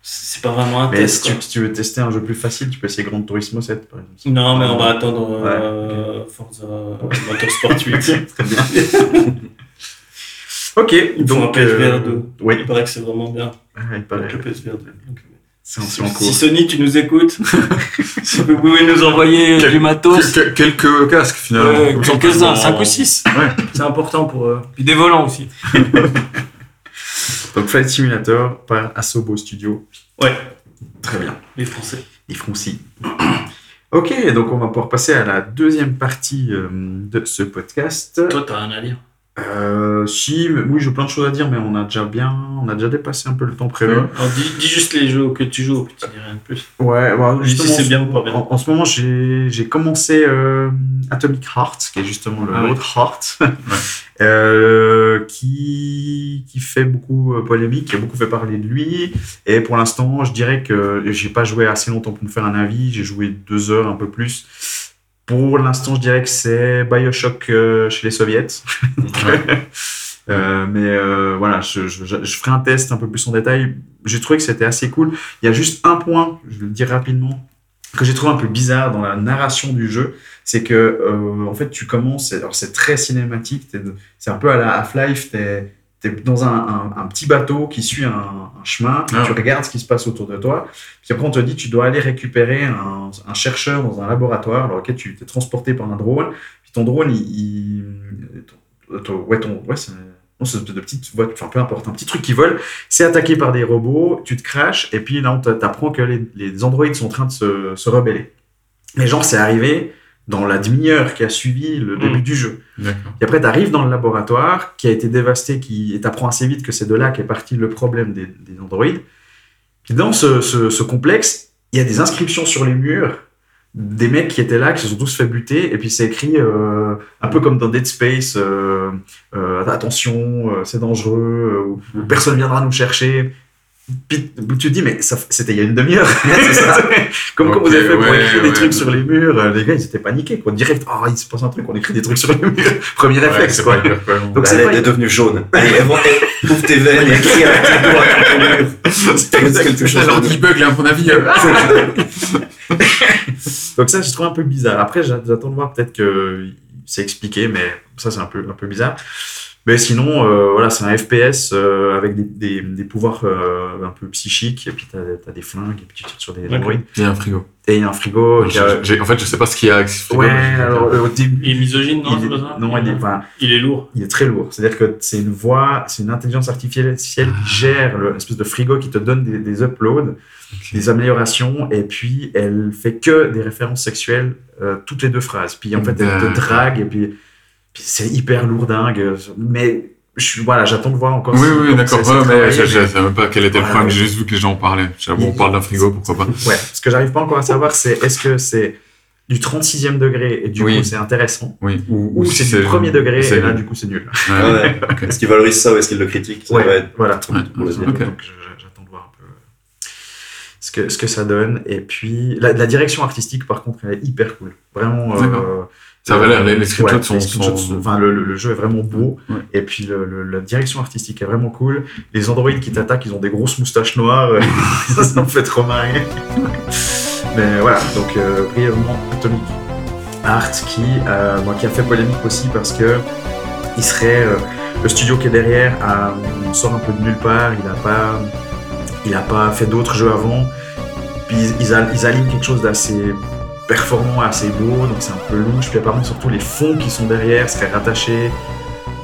C'est pas vraiment un Mais si test. tu, quoi. si tu veux tester un jeu plus facile, tu peux essayer Gran Turismo 7, par exemple. Non, mais on va attendre euh, Forza Motorsport 8. Très bien. ok, Il faut un donc. PSVR 2. Oui, Il paraît que c'est vraiment bien. Ah, il paraît. avec le PSVR 2. Donc, si. Sony, tu nous écoutes, si vous pouvez nous envoyer Quel- du matos, Que- que- quelques casques, finalement. on quelques-uns, peut- 5 ou 6. Ouais. C'est important pour eux. Puis des volants aussi. Donc Flight Simulator par Asobo Studio. Ouais. Très bien. Les Français. Ils feront si. ok, donc on va pouvoir passer à la deuxième partie euh, de ce podcast. Toi, t'as rien à dire. Euh, si, mais- oui, j'ai plein de choses à dire, mais on a déjà bien, on a déjà dépassé un peu le temps prévu. Ouais. Alors, dis, dis juste les jeux que tu joues, puis tu dis rien de plus. Ouais, bah, si justement, c'est bien ou pas bien. En, en ce moment, j'ai j'ai commencé euh, Atomic Heart, qui est justement le Ah l'autre Heart, euh, qui, qui fait beaucoup euh, polémique, qui a beaucoup fait parler de lui. Et pour l'instant, je dirais que j'ai pas joué assez longtemps pour me faire un avis. J'ai joué deux heures, un peu plus. Pour l'instant, je dirais que c'est Bioshock euh, chez les soviets. Euh, mais euh, voilà, je, je, je- je ferai un test un peu plus en détail. J'ai trouvé que c'était assez cool. Il y a juste un point, je vais le dire rapidement, que j'ai trouvé un peu bizarre dans la narration du jeu, c'est que euh, en fait tu commences, alors c'est très cinématique, c'est un peu à la Half-Life, t'es es dans un, un, un petit bateau qui suit un, un chemin, Ah. tu regardes ce qui se passe autour de toi, puis après on te dit tu dois aller récupérer un, chercheur dans un laboratoire dans lequel tu t'es transporté par un drone, puis ton drone, il, il- ton- ton- ouais, ton, ouais, c'est de petites voitures, enfin peu importe, un petit truc qui vole, c'est attaqué par des robots, tu te crashes, et puis là on t'a- t'apprend que les, les androïdes sont en train de se, se rebeller. Mais genre, c'est arrivé dans la demi-heure qui a suivi le Mm. début du jeu. Et après, tu arrives dans le laboratoire qui a été dévasté, qui, et tu apprends assez vite que c'est de là qu'est parti le problème des, des androïdes. Puis dans ce, ce- ce complexe, il y a des inscriptions sur les murs des mecs qui étaient là, qui se sont tous fait buter, et puis c'est écrit euh, un peu comme dans Dead Space, euh, euh, attention, c'est dangereux, ou personne viendra nous chercher. Puis tu te dis, mais c'était il y a une demi-heure. comme quand vous avez fait pour ouais, écrire des ouais. trucs sur les murs, euh, les gars ils étaient paniqués, quoi. Direct, oh, il se passe un truc, on écrit des trucs sur les murs. Premier Ouais, réflexe, quoi. Donc La c'est lettre pas- est devenue jaune. Allez, ouvre tes veines et écris avec tes doigts sur ton mur. C'est quelque chose. Alors, debug, là, à mon avis. euh, Donc ça, je trouve un peu bizarre. Après, j'a- j'attends de voir peut-être que c'est expliqué, mais ça, c'est un peu, un peu bizarre. Mais sinon, euh, voilà, c'est un FPS euh, avec des, des, des pouvoirs euh, un peu psychiques, et puis t'as as des flingues, et puis tu tires sur des androïdes. Il y a un frigo. Et il y a un frigo a... En fait, je sais pas ce qu'il y a avec ce frigo. Ouais, alors euh, au début... Il est misogyne, non, il est- pas non, il est, enfin, Il est lourd. il est très lourd. C'est-à-dire que c'est une voix, c'est une intelligence artificielle qui gère le- l'espèce de frigo qui te donne des, des uploads, des améliorations, et puis elle fait que des références sexuelles euh, toutes les deux phrases. Puis en fait, elle te drague, et puis c'est hyper lourdingue. Mais je, suis- voilà, j'attends de voir encore. Oui, si- oui, d'accord. Ouais, mais je, je savais même pas quel était le problème. ouais. J'ai juste vu que les gens en parlaient. Bon, on parle d'un frigo, pourquoi pas. Ouais, ce que j'arrive pas encore à savoir, c'est est-ce que c'est du 36e degré et du Oui. coup c'est intéressant, Oui. ou, si c'est du premier degré et là du coup c'est nul. Ouais, Ouais. ok. Est-ce qu'ils valorisent ça ou est-ce qu'ils le critiquent? Ça Ouais, va être- voilà. Ouais. Donc j'attends de voir un peu ce que, ce que ça donne. Et puis la, la direction artistique par contre elle est hyper cool. Vraiment. euh. Ça avait l'air, les- les screenshots ouais, sont- les screenshots sont- Enfin, le, le- le jeu est vraiment beau. Ouais. Et puis le- la direction artistique est vraiment cool. Les androïdes qui t'attaquent, ils ont des grosses moustaches noires. ça, ça me fait trop marrer. Mais voilà, donc euh, brièvement, Atomic Art qui, euh, moi, qui a fait polémique aussi parce que il serait euh, le studio qui est derrière a- on sort un peu de nulle part. Il n'a pas, il a pas fait d'autres jeux avant. Puis ils, ils alignent quelque chose d'assez performant, assez beau, donc c'est un peu louche. Puis apparemment surtout les fonds qui sont derrière seraient rattachés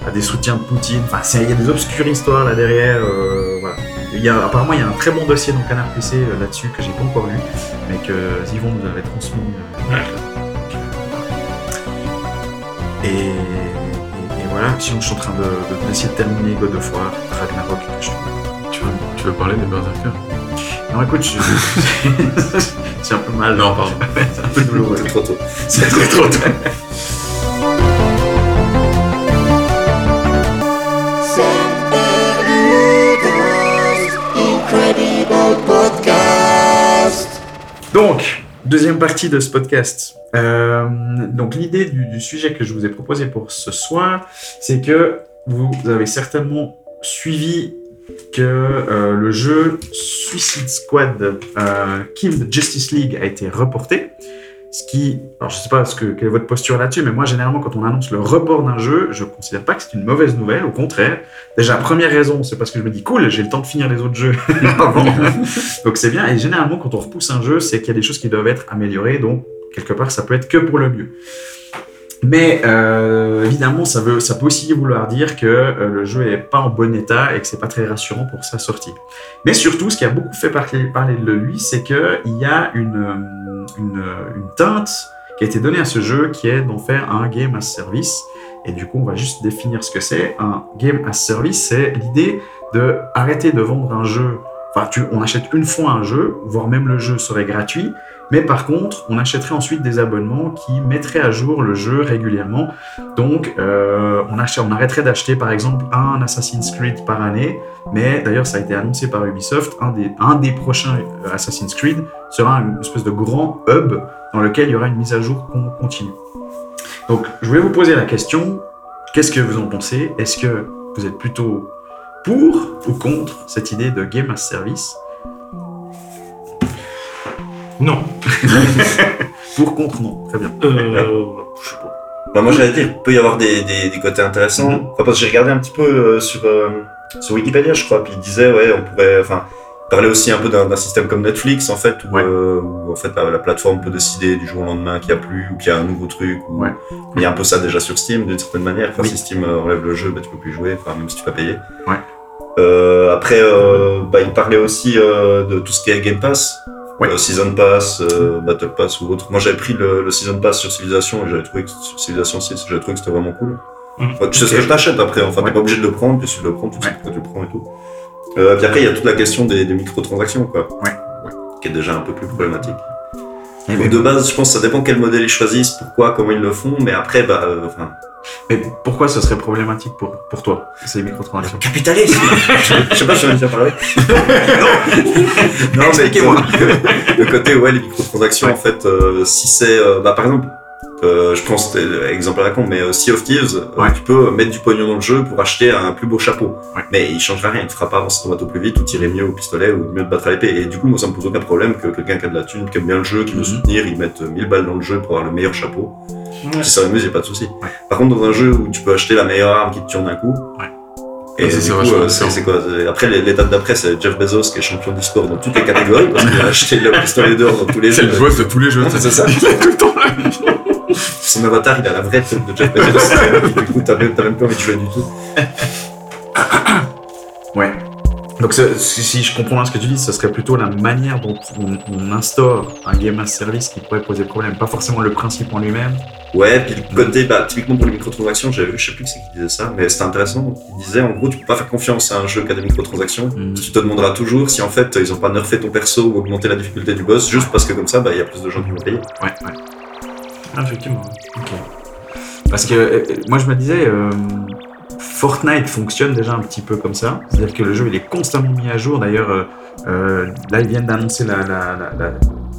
à des soutiens de Poutine. Enfin, il y a des obscures histoires là derrière. euh, voilà. Il y a, apparemment, il y a un très bon dossier dans Canard PC euh, là-dessus que j'ai pas encore lu, mais que Yvon nous avait transmis. euh, Ouais. et, et, et voilà, sinon je suis en train de, de- d'essayer de terminer God of War, Ragnarok. je Tu veux, tu veux parler des Berserkers? Non, écoute, je- c'est un peu mal. Non, pardon. c'est un peu douloureux. C'est trop tôt. C'est trop trop tôt. Donc, deuxième partie de ce podcast. Euh, donc, l'idée du, du sujet que je vous ai proposé pour ce soir, c'est que vous avez certainement suivi que euh, le jeu Suicide Squad euh, Kill Justice League a été reporté. Ce qui, alors je sais pas ce que, quelle est votre posture là-dessus, mais moi généralement quand on annonce le report d'un jeu, je considère pas que c'est une mauvaise nouvelle, au contraire. Déjà première raison, c'est parce que je me dis cool, j'ai le temps de finir les autres jeux avant. Donc c'est bien. Et généralement, quand on repousse un jeu, c'est qu'il y a des choses qui doivent être améliorées. Donc quelque part, ça peut être que pour le mieux. Mais euh, évidemment, ça, veut, ça peut aussi vouloir dire que euh, le jeu est pas en bon état et que c'est pas très rassurant pour sa sortie. Mais surtout, ce qui a beaucoup fait parler, de lui, c'est que il y a une, euh, une, teinte qui a été donnée à ce jeu, qui est d'en faire un game as service. Et du coup, on va juste définir ce que c'est. Un game as service, c'est l'idée de de vendre un jeu. Enfin, tu, on achète une fois un jeu, voire même le jeu serait gratuit. Mais par contre, on achèterait ensuite des abonnements qui mettraient à jour le jeu régulièrement. Donc, euh, on, arrêterait d'acheter par exemple un Assassin's Creed par année. Mais d'ailleurs, ça a été annoncé par Ubisoft. Un des, un des prochains euh, Assassin's Creed sera une espèce de grand hub dans lequel il y aura une mise à jour con- continue. Donc, je voulais vous poser la question qu'est-ce que vous en pensez? Est-ce que vous êtes plutôt pour ou contre cette idée de game as service? Non. Pour, contre, non. Très bien. Euh, je sais pas. Bah, moi, j'allais dire, il peut y avoir des, des, des côtés intéressants. Mhm. Enfin, parce que j'ai regardé un petit peu euh, sur, euh, sur Wikipédia, je crois, puis il disait, ouais, on pourrait, enfin, parler aussi un peu d'un système comme Netflix, en fait, où, Ouais. euh, où, en fait, la, la plateforme peut décider du jour au lendemain qu'il n'y a plus, ou qu'il y a un nouveau truc, ou Ouais. il y a un peu ça déjà sur Steam, d'une certaine manière. Enfin, Oui. si Steam enlève le jeu, bah, tu peux plus jouer, enfin, même si tu vas payer. Ouais. Après, bah, il parlait aussi de tout ce qui est Game Pass. Ouais. Euh, Season Pass, euh, Battle Pass ou autre. Moi j'avais pris le, le Season Pass sur Civilization et j'avais trouvé que Civilization 6, j'avais trouvé que c'était vraiment cool. Enfin, tu sais ce que t'achètes après, enfin Ouais. t'es pas obligé de le prendre, puis si tu le prends, tu sais pourquoi tu le prends et tout. Euh, puis après il y a toute la question des, des microtransactions quoi. Ouais. Qui est déjà un peu plus problématique. Eh Donc, de base, je pense que ça dépend quel modèle ils choisissent, pourquoi, comment ils le font, mais après, bah, euh, enfin. Mais pourquoi ce serait problématique pour, pour toi, ces microtransactions? Capitalisme Je sais pas, je viens de parler. non, mais Expliquez-moi. Le, le côté, ouais, les microtransactions, en fait, euh, si c'est, euh, bah, par exemple, euh, je prends cet exemple à la con, mais euh, Sea of Thieves, euh, tu peux mettre du pognon dans le jeu pour acheter un plus beau chapeau. Ouais. Mais il changera rien, il te fera pas avancer ton bateau plus vite, ou tirer mieux au pistolet, ou mieux te battre à l'épée. Et du coup, moi, ça me pose aucun problème que quelqu'un qui a de la thune, qui aime bien le jeu, qui veut Mhm. soutenir, il mette 1000 balles dans le jeu pour avoir le meilleur chapeau. Ouais. Si ça m'amuse, a pas de souci. Par contre, dans un jeu où tu peux acheter la meilleure arme qui te tue en un coup, et ça, du c'est coup, euh, c'est c'est quoi c'est- Après, l'étape d'après, c'est Jeff Bezos qui est champion du sport dans toutes les catégories parce qu'il a acheté le pistolet d'or dans tous les C'est jeux. le boss de tous les jeux. C'est ça. Il a tout le temps la Son avatar, il a la vraie tête de Jeff Bezos. du coup, t'as même, même pas envie de jouer du tout. Ouais. Donc ce- si, je comprends bien ce que tu dis, ce serait plutôt la manière dont on, on instaure un game as service qui pourrait poser problème, pas forcément le principe en lui-même. Ouais, puis le côté, bah, typiquement pour les microtransactions, j'avais vu, je sais plus qui c'est qui disait ça, mais c'était intéressant. Il disait, en gros, tu peux pas faire confiance à un jeu qui a des microtransactions. Mm. Tu te demanderas toujours si en fait ils ont pas nerfé ton perso ou augmenté la difficulté du boss, juste parce que comme ça, bah, il y a plus de gens qui vont payer. Ouais, ouais. Ah, effectivement. Parce que euh, moi je me disais, euh, Fortnite fonctionne déjà un petit peu comme ça. C'est-à-dire que le jeu il est constamment mis à jour. D'ailleurs, euh, là ils viennent d'annoncer la,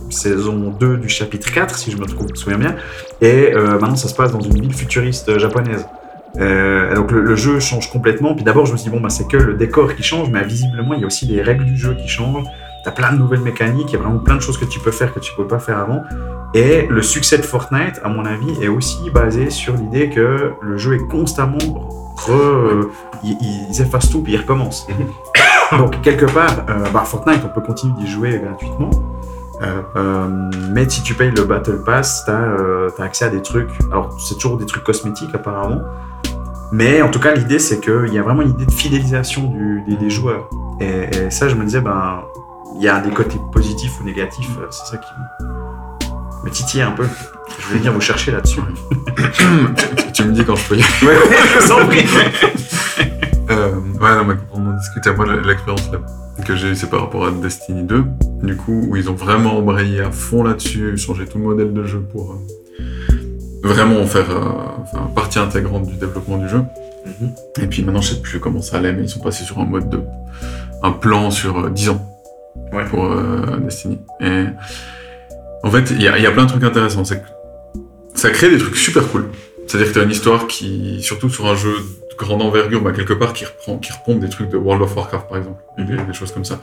saison 2 du chapitre 4, si je me souviens bien. Et maintenant ça se passe dans une ville futuriste japonaise. Donc le, jeu change complètement. Puis d'abord je me suis dit, bon, bah, c'est que le décor qui change, mais visiblement il y a aussi les règles du jeu qui changent. T'as plein de nouvelles mécaniques, il y a vraiment plein de choses que tu peux faire que tu peux pas faire avant. Et le succès de Fortnite, à mon avis, est aussi basé sur l'idée que le jeu est constamment re... ils, ils effacent tout puis ils recommencent. Donc quelque part, euh, bah, Fortnite, on peut continuer d'y jouer gratuitement. Euh, euh, mais si tu payes le Battle Pass, tu as, accès à des trucs. Alors, c'est toujours des trucs cosmétiques apparemment. Mais en tout cas, l'idée, c'est qu'il y a vraiment une idée de fidélisation du- des, des joueurs. Et, et ça, je me disais, ben, il y a des côtés positifs ou négatifs. C'est ça qui me, titillait un peu. Je vais venir vous chercher là-dessus. tu, me dis quand je peux y aller. Ouais, je vous en prie. Euh, ouais, non, mais on en discutait. Moi, l'expérience que j'ai eue, c'est par rapport à Destiny 2. Du coup, où ils ont vraiment embrayé à fond là-dessus, changé tout le modèle de jeu pour euh, vraiment en faire euh, partie intégrante du développement du jeu. Mhm. Et puis maintenant, je sais plus comment ça allait, mais ils sont passés sur un mode de. un plan sur euh, 10 ans Ouais. pour euh, Destiny. Et en fait, il y a, il y a plein de trucs intéressants. Que ça crée des trucs super cool. C'est-à-dire que tu as une histoire qui, surtout sur un jeu de grande envergure, bah, quelque part, qui reprend, qui repompe des trucs de World of Warcraft, par exemple, Mhm. des, des choses comme ça.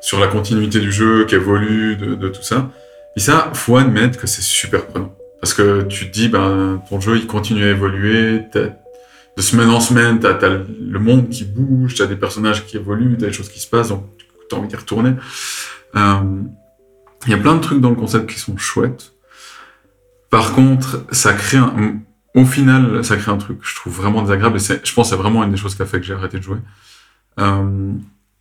Sur la continuité du jeu, qui évolue, de, de tout ça. Et ça, faut admettre que c'est super prenant. Parce que tu te dis, ben, ton jeu, il continue à évoluer, de semaine en semaine, t'as as le monde qui bouge, t'as des personnages qui évoluent, t'as des choses qui se passent, donc t'as envie d'y retourner. Euh, Il y a plein de trucs dans le concept qui sont chouettes. Par contre, ça crée un... Au final, ça crée un truc que je trouve vraiment désagréable, et je pense que c'est vraiment une des choses qui a fait que j'ai arrêté de jouer. Euh,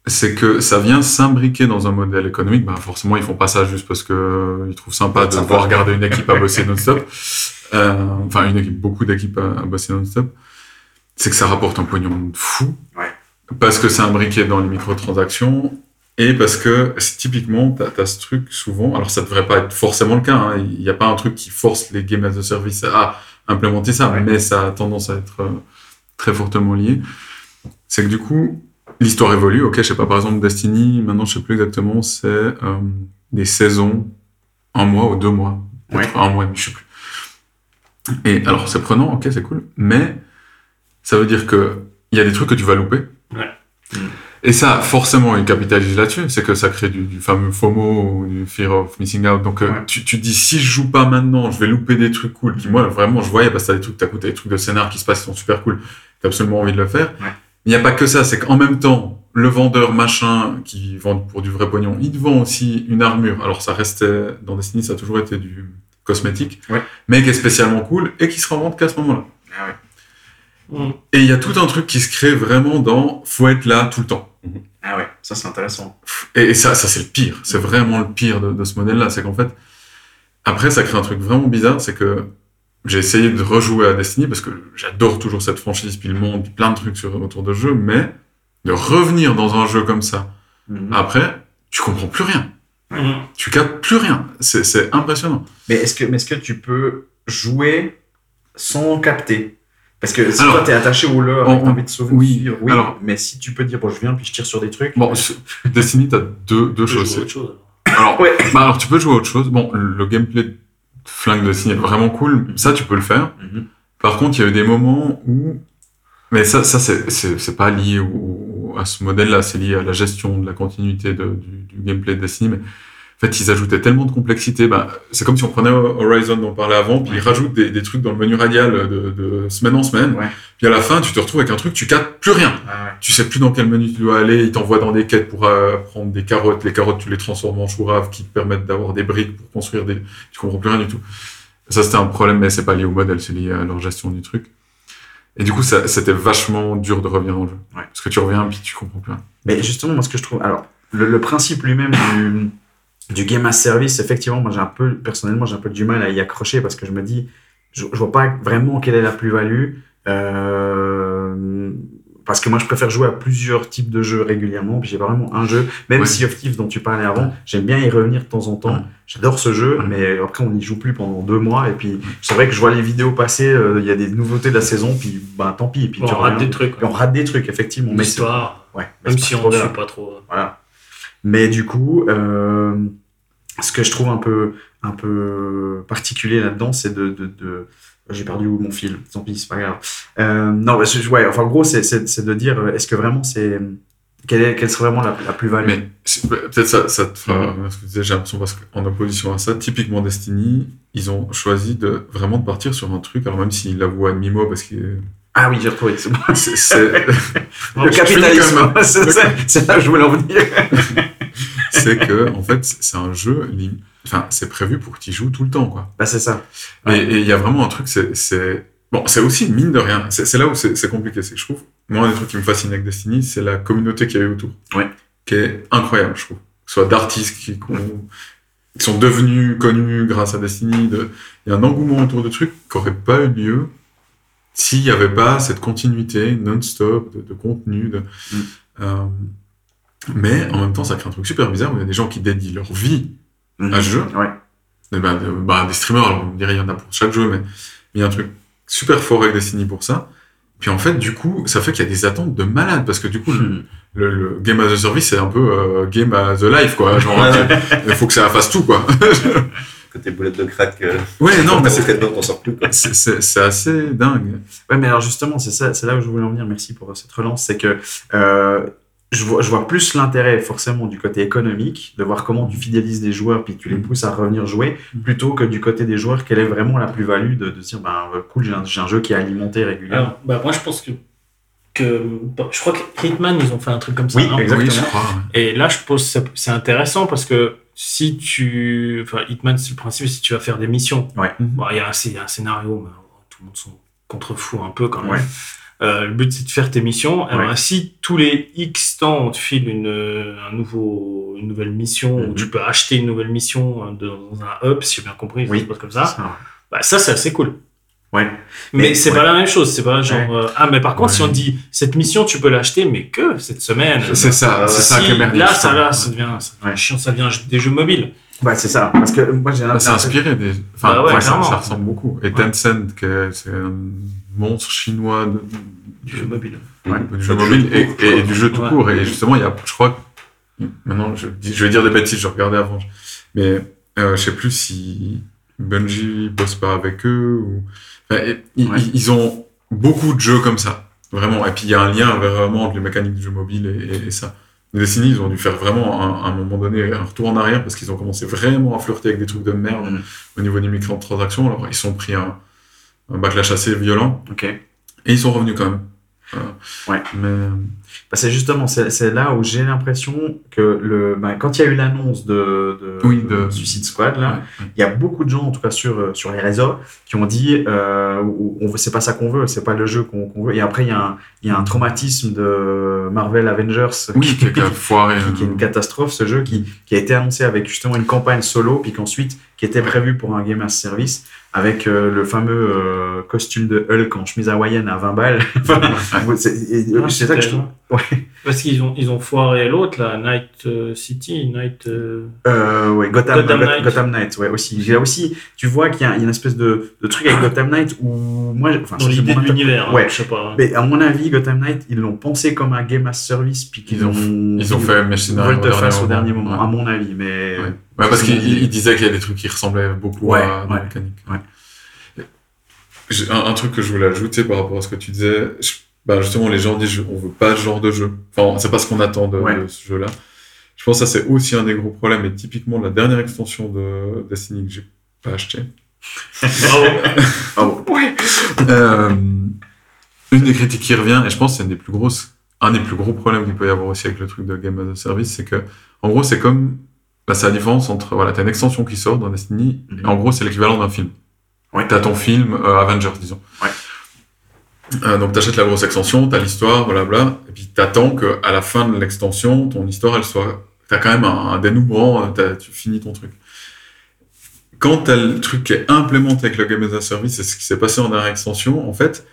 c'est que ça vient s'imbriquer dans un modèle économique. Bah, forcément, ils font pas ça juste parce que euh, ils trouvent sympa de Sympa. voir regarder une équipe à bosser non-stop. Euh, enfin, une équipe, beaucoup d'équipes à, à bosser non-stop. C'est que ça rapporte un pognon de fou. Ouais. Parce que c'est imbriqué dans les microtransactions. Et parce que typiquement, tu as, ce truc souvent, alors ça devrait pas être forcément le cas, hein, il n'y a pas un truc qui force les game as a service à implémenter ça, Ouais. mais ça a tendance à être euh, très fortement lié. C'est que du coup, l'histoire évolue, ok, je sais pas, par exemple Destiny, maintenant je sais plus exactement, c'est euh, des saisons, un mois ou deux mois, peut-être un mois je sais plus. Et alors c'est prenant, ok, c'est cool, mais ça veut dire que il y a des trucs que tu vas louper. Ouais. Et ça, forcément, ils capitalisent là-dessus. C'est que ça crée du, du fameux FOMO, ou du fear of missing out. Donc, euh, Ouais. tu, tu te dis, si je joue pas maintenant, je vais louper des trucs cool. Qui, moi, vraiment, je voyais, parce que t'as des trucs, t'as des trucs de scénar qui se passent, qui sont super cool. T'as absolument envie de le faire. Ouais. Il n'y a pas que ça. C'est qu'en même temps, le vendeur machin qui vend pour du vrai pognon, il te vend aussi une armure. Alors, ça restait, dans Destiny, ça a toujours été du cosmétique. Ouais. Mais qui est spécialement cool et qui se rend compte qu'à ce moment-là. Ah ouais. Mm. Et il y a tout un truc qui se crée vraiment dans faut être là tout le temps. Ah ouais, ça c'est intéressant. Et, et ça, ça c'est le pire. C'est vraiment le pire de, de ce modèle-là. C'est qu'en fait, après, ça crée un truc vraiment bizarre. C'est que j'ai essayé de rejouer à Destiny parce que j'adore toujours cette franchise, puis le monde, puis plein de trucs sur, autour de jeu, mais de revenir dans un jeu comme ça, Mhm. après, tu comprends plus rien. Mm. Tu captes plus rien. C'est c'est impressionnant. Mais est-ce que, mais est-ce que tu peux jouer sans capter? Parce que si Alors, toi t'es attaché au on- t'as envie de sauver, oui, suivre, oui. alors- mais si tu peux dire bon je viens puis je tire sur des trucs. Bon, Destiny, t'as deux, deux choses. à autre chose. Alors, Ouais. bah alors, tu peux jouer à autre chose. Bon, le gameplay de flingue de Destiny est vraiment cool. Ça, tu peux le faire. Mhm. Par contre, il y a eu des moments où. Mais ça, ça c'est- c'est c'est pas lié au, à ce modèle-là, c'est lié à la gestion de la continuité de- du, du gameplay de Destiny. Mais en fait, ils ajoutaient tellement de complexité. Bah, c'est comme si on prenait Horizon dont on parlait avant, puis ils rajoutent des, des trucs dans le menu radial de, de semaine en semaine. Ouais. Puis à la fin, tu te retrouves avec un truc, tu captes plus rien. Ah ouais. Tu sais plus dans quel menu tu dois aller. Ils t'envoient dans des quêtes pour euh, prendre des carottes. Les carottes, tu les transformes en chouraves qui te permettent d'avoir des briques pour construire des. Tu comprends plus rien du tout. Ça, c'était un problème, mais c'est pas lié au modèle, c'est lié à leur gestion du truc. Et du coup, ça- c'était vachement dur de revenir le jeu. Ouais. Parce que tu reviens, puis tu comprends plus rien. Mais justement, moi, ce que je trouve. Alors, le, le principe lui-même du, du game as service, effectivement, moi, j'ai un peu, personnellement, j'ai un peu du mal à y accrocher parce que je me dis, je, je vois pas vraiment quelle est la plus-value. Euh, parce que moi, je préfère jouer à plusieurs types de jeux régulièrement, puis j'ai vraiment un jeu. Même Ouais. Sea of Thieves dont tu parlais avant, j'aime bien y revenir de temps en temps. Ouais. J'adore ce jeu, Ouais. mais après, on n'y joue plus pendant deux mois. Et puis, c'est vrai que je vois les vidéos passer, euh, il y a des nouveautés de la saison, puis bah, tant pis. Et puis, on rate des trucs. On rate des trucs, effectivement. Mais L'histoire, ouais, mais même c'est si on ne suit pas trop. Voilà. Mais du coup, euh, ce que je trouve un peu, un peu particulier là-dedans, c'est de, de, de- J'ai perdu mon fil, tant pis, c'est pas grave. Euh, non, ouais, enfin, en gros, c'est- c'est c'est de dire, euh, est-ce que vraiment c'est. Quelle, est, quelle serait vraiment la, la plus-value? Mais c'est- peut-être ça, ça te fera. Ce que je disais, J'ai l'impression parce qu'en opposition à ça, typiquement Destiny, ils ont choisi de vraiment de partir sur un truc. Alors même s'ils l'avouent à demi-mot parce que Ah oui, j'ai retrouvé. c'est Le capitalisme, c'est là que je voulais en venir. c'est que en fait c'est un jeu enfin c'est prévu pour que tu y joues tout le temps quoi Bah, c'est ça. et Ouais. et il y a vraiment un truc c'est bon c'est aussi mine de rien c'est là où c'est compliqué c'est que je trouve moi un des trucs qui me fascine avec Destiny c'est la communauté qu'il y a eu autour Ouais. qui est incroyable je trouve que ce soit d'artistes qui, qui ont- qui sont devenus connus grâce à Destiny de il y a un engouement autour de trucs qui n'aurait pas eu lieu s'il n'y avait pas cette continuité non-stop de, de contenu de, Mm. euh, mais en même temps, ça crée un truc super bizarre où il y a des gens qui dédient leur vie à ce jeu. Ouais. Et ben, de- bah, des streamers, alors on dirait il y en a pour chaque jeu, mais il y a un truc super fort avec Destiny pour ça. Puis en fait, du coup, ça fait qu'il y a des attentes de malade parce que du coup, le, le- le game as a service, c'est un peu euh, game as a life, quoi. Genre, il faut que ça fasse tout, quoi. Côté boulette de crack. Euh, ouais, non, mais c'est t'en sors plus. C'est, assez dingue. Ouais, mais alors justement, c'est ça, c'est là où je voulais en venir. Merci pour cette relance. C'est que euh, je, vois, je vois plus l'intérêt forcément du côté économique, de voir comment tu fidélises des joueurs puis tu les Mm. pousses à revenir jouer, Mm. plutôt que du côté des joueurs, quelle est vraiment la plus-value de, dire, ben euh, cool, j'ai un, jeu qui est alimenté régulièrement. Alors, bah, moi, je pense que, que. bon, Je crois que Hitman, ils ont fait un truc comme ça. Oui, hein. exactement. Oui, je crois. ouais. Et là, je pense que c'est intéressant parce que si tu. Enfin, Hitman, c'est le principe, si tu vas faire des missions. Ouais. Bon, il y, a un il y a un scénario, mais tout le monde s'en contrefou un peu quand même. Ouais. Euh, le but, c'est de faire tes missions. Ouais. ben, si tous les X temps, on te file une, euh, un nouveau, une nouvelle mission, Mhm. ou tu peux acheter une nouvelle mission euh, dans un hub, si j'ai bien compris, Oui. ça se passe comme ça, Ça, bah, ça, c'est assez cool. Ouais. Mais, Mais- c'est ouais. pas la même chose. C'est pas genre. euh, ah, mais par contre, si on dit cette mission, tu peux l'acheter, mais que cette semaine. C'est ça, c'est ça Si, est merdique. Là, ça, là, ça devient, ça devient Ouais. chiant, ça devient des jeux mobiles. Ouais, c'est ça. Parce que moi, j'ai Bah, c'est l'impression. inspiré des. Enfin, Bah ouais, ouais, ça, ça ressemble beaucoup. Et Tencent, c'est un monstre chinois de, Du jeu mobile. Ouais. du jeu mobile et, et du jeu tout Ouais. court. Et justement, il y a, je crois, que- maintenant, je, dis- je vais dire des bêtises, je regardais avant, mais euh, je sais plus si Bungie bosse pas avec eux ou. Enfin, et- ils, Ouais. ils ont beaucoup de jeux comme ça. Vraiment. Et puis il y a un lien vraiment entre les mécaniques du jeu mobile et, et- et ça. Destiny, ils ont dû faire vraiment à un, un moment donné un retour en arrière parce qu'ils ont commencé vraiment à flirter avec des trucs de merde Mhm. au niveau des microtransactions. Alors ils sont pris un, un backlash assez violent et ils sont revenus quand même. Ouais. Mais Bah, c'est justement, c'est là où j'ai l'impression que le, bah, quand il y a eu l'annonce de, de, Oui, de- Suicide Squad, là, ouais. il y a beaucoup de gens, en tout cas sur, euh, sur les réseaux, qui ont dit euh, on c'est pas ça qu'on veut, c'est pas le jeu qu'on veut. Et après, il y, a un, il y a un traumatisme de Marvel Avengers oui, qui a foiré. qui, qui est une catastrophe, ce jeu qui, qui a été annoncé avec justement une campagne solo, puis qu'ensuite, qui était prévu pour un game as service, avec euh, le fameux euh, costume de Hulk en chemise hawaïenne à 20 balles. Enfin, c'est et, Ah, c'est ça que je trouve. Ouais. Parce qu'ils ont, ils ont foiré l'autre, là, Night euh, City, Night. euh, Euh, ouais, Gotham, Gotham Gotham Knight. Gotham Knight, ouais, aussi. Là aussi, tu vois qu'il y, a il y a une espèce de, de truc avec Gotham Knight où moi, enfin, dans l'idée de l'univers, hein, Ouais. je sais pas. Mais à mon avis, Gotham Knight, ils l'ont pensé comme un game as service, puis qu'ils Ils ont- Ils ont fait un scénario au dernier au dernier moment. à mon avis. Mais Ouais. Ouais, parce qu'il il- il disait qu'il y a des trucs qui ressemblaient beaucoup Ouais, à la ouais, mécanique. Un, un truc que je voulais ajouter par rapport à ce que tu disais, je- bah justement, les gens disent on veut pas ce genre de jeu. Enfin, c'est pas ce qu'on attend de, Ouais. de ce jeu-là. Je pense que ça, c'est aussi un des gros problèmes. Et typiquement, la dernière extension de Destiny que j'ai pas acheté. Bravo. Ah bon. Euh, une des critiques qui revient, et je pense que c'est une des plus grosses, un des plus gros problèmes qu'il peut y avoir aussi avec le truc de Game as a Service, c'est que, en gros, c'est comme, bah, c'est la différence entre, voilà, t'as une extension qui sort dans Destiny, Mhm. et en gros, c'est l'équivalent d'un film. Ouais. T'as ton film, euh, Avengers, disons. Ouais. Euh, donc t'achètes la grosse extension, t'as l'histoire, blablabla, et puis t'attends que à la fin de l'extension, ton histoire, elle soit, t'as quand même un, un dénouement, euh, t'as- tu finis ton truc. Quand t'as le truc qui est implémenté avec le Game as a Service, c'est ce qui s'est passé en dernière extension, en fait,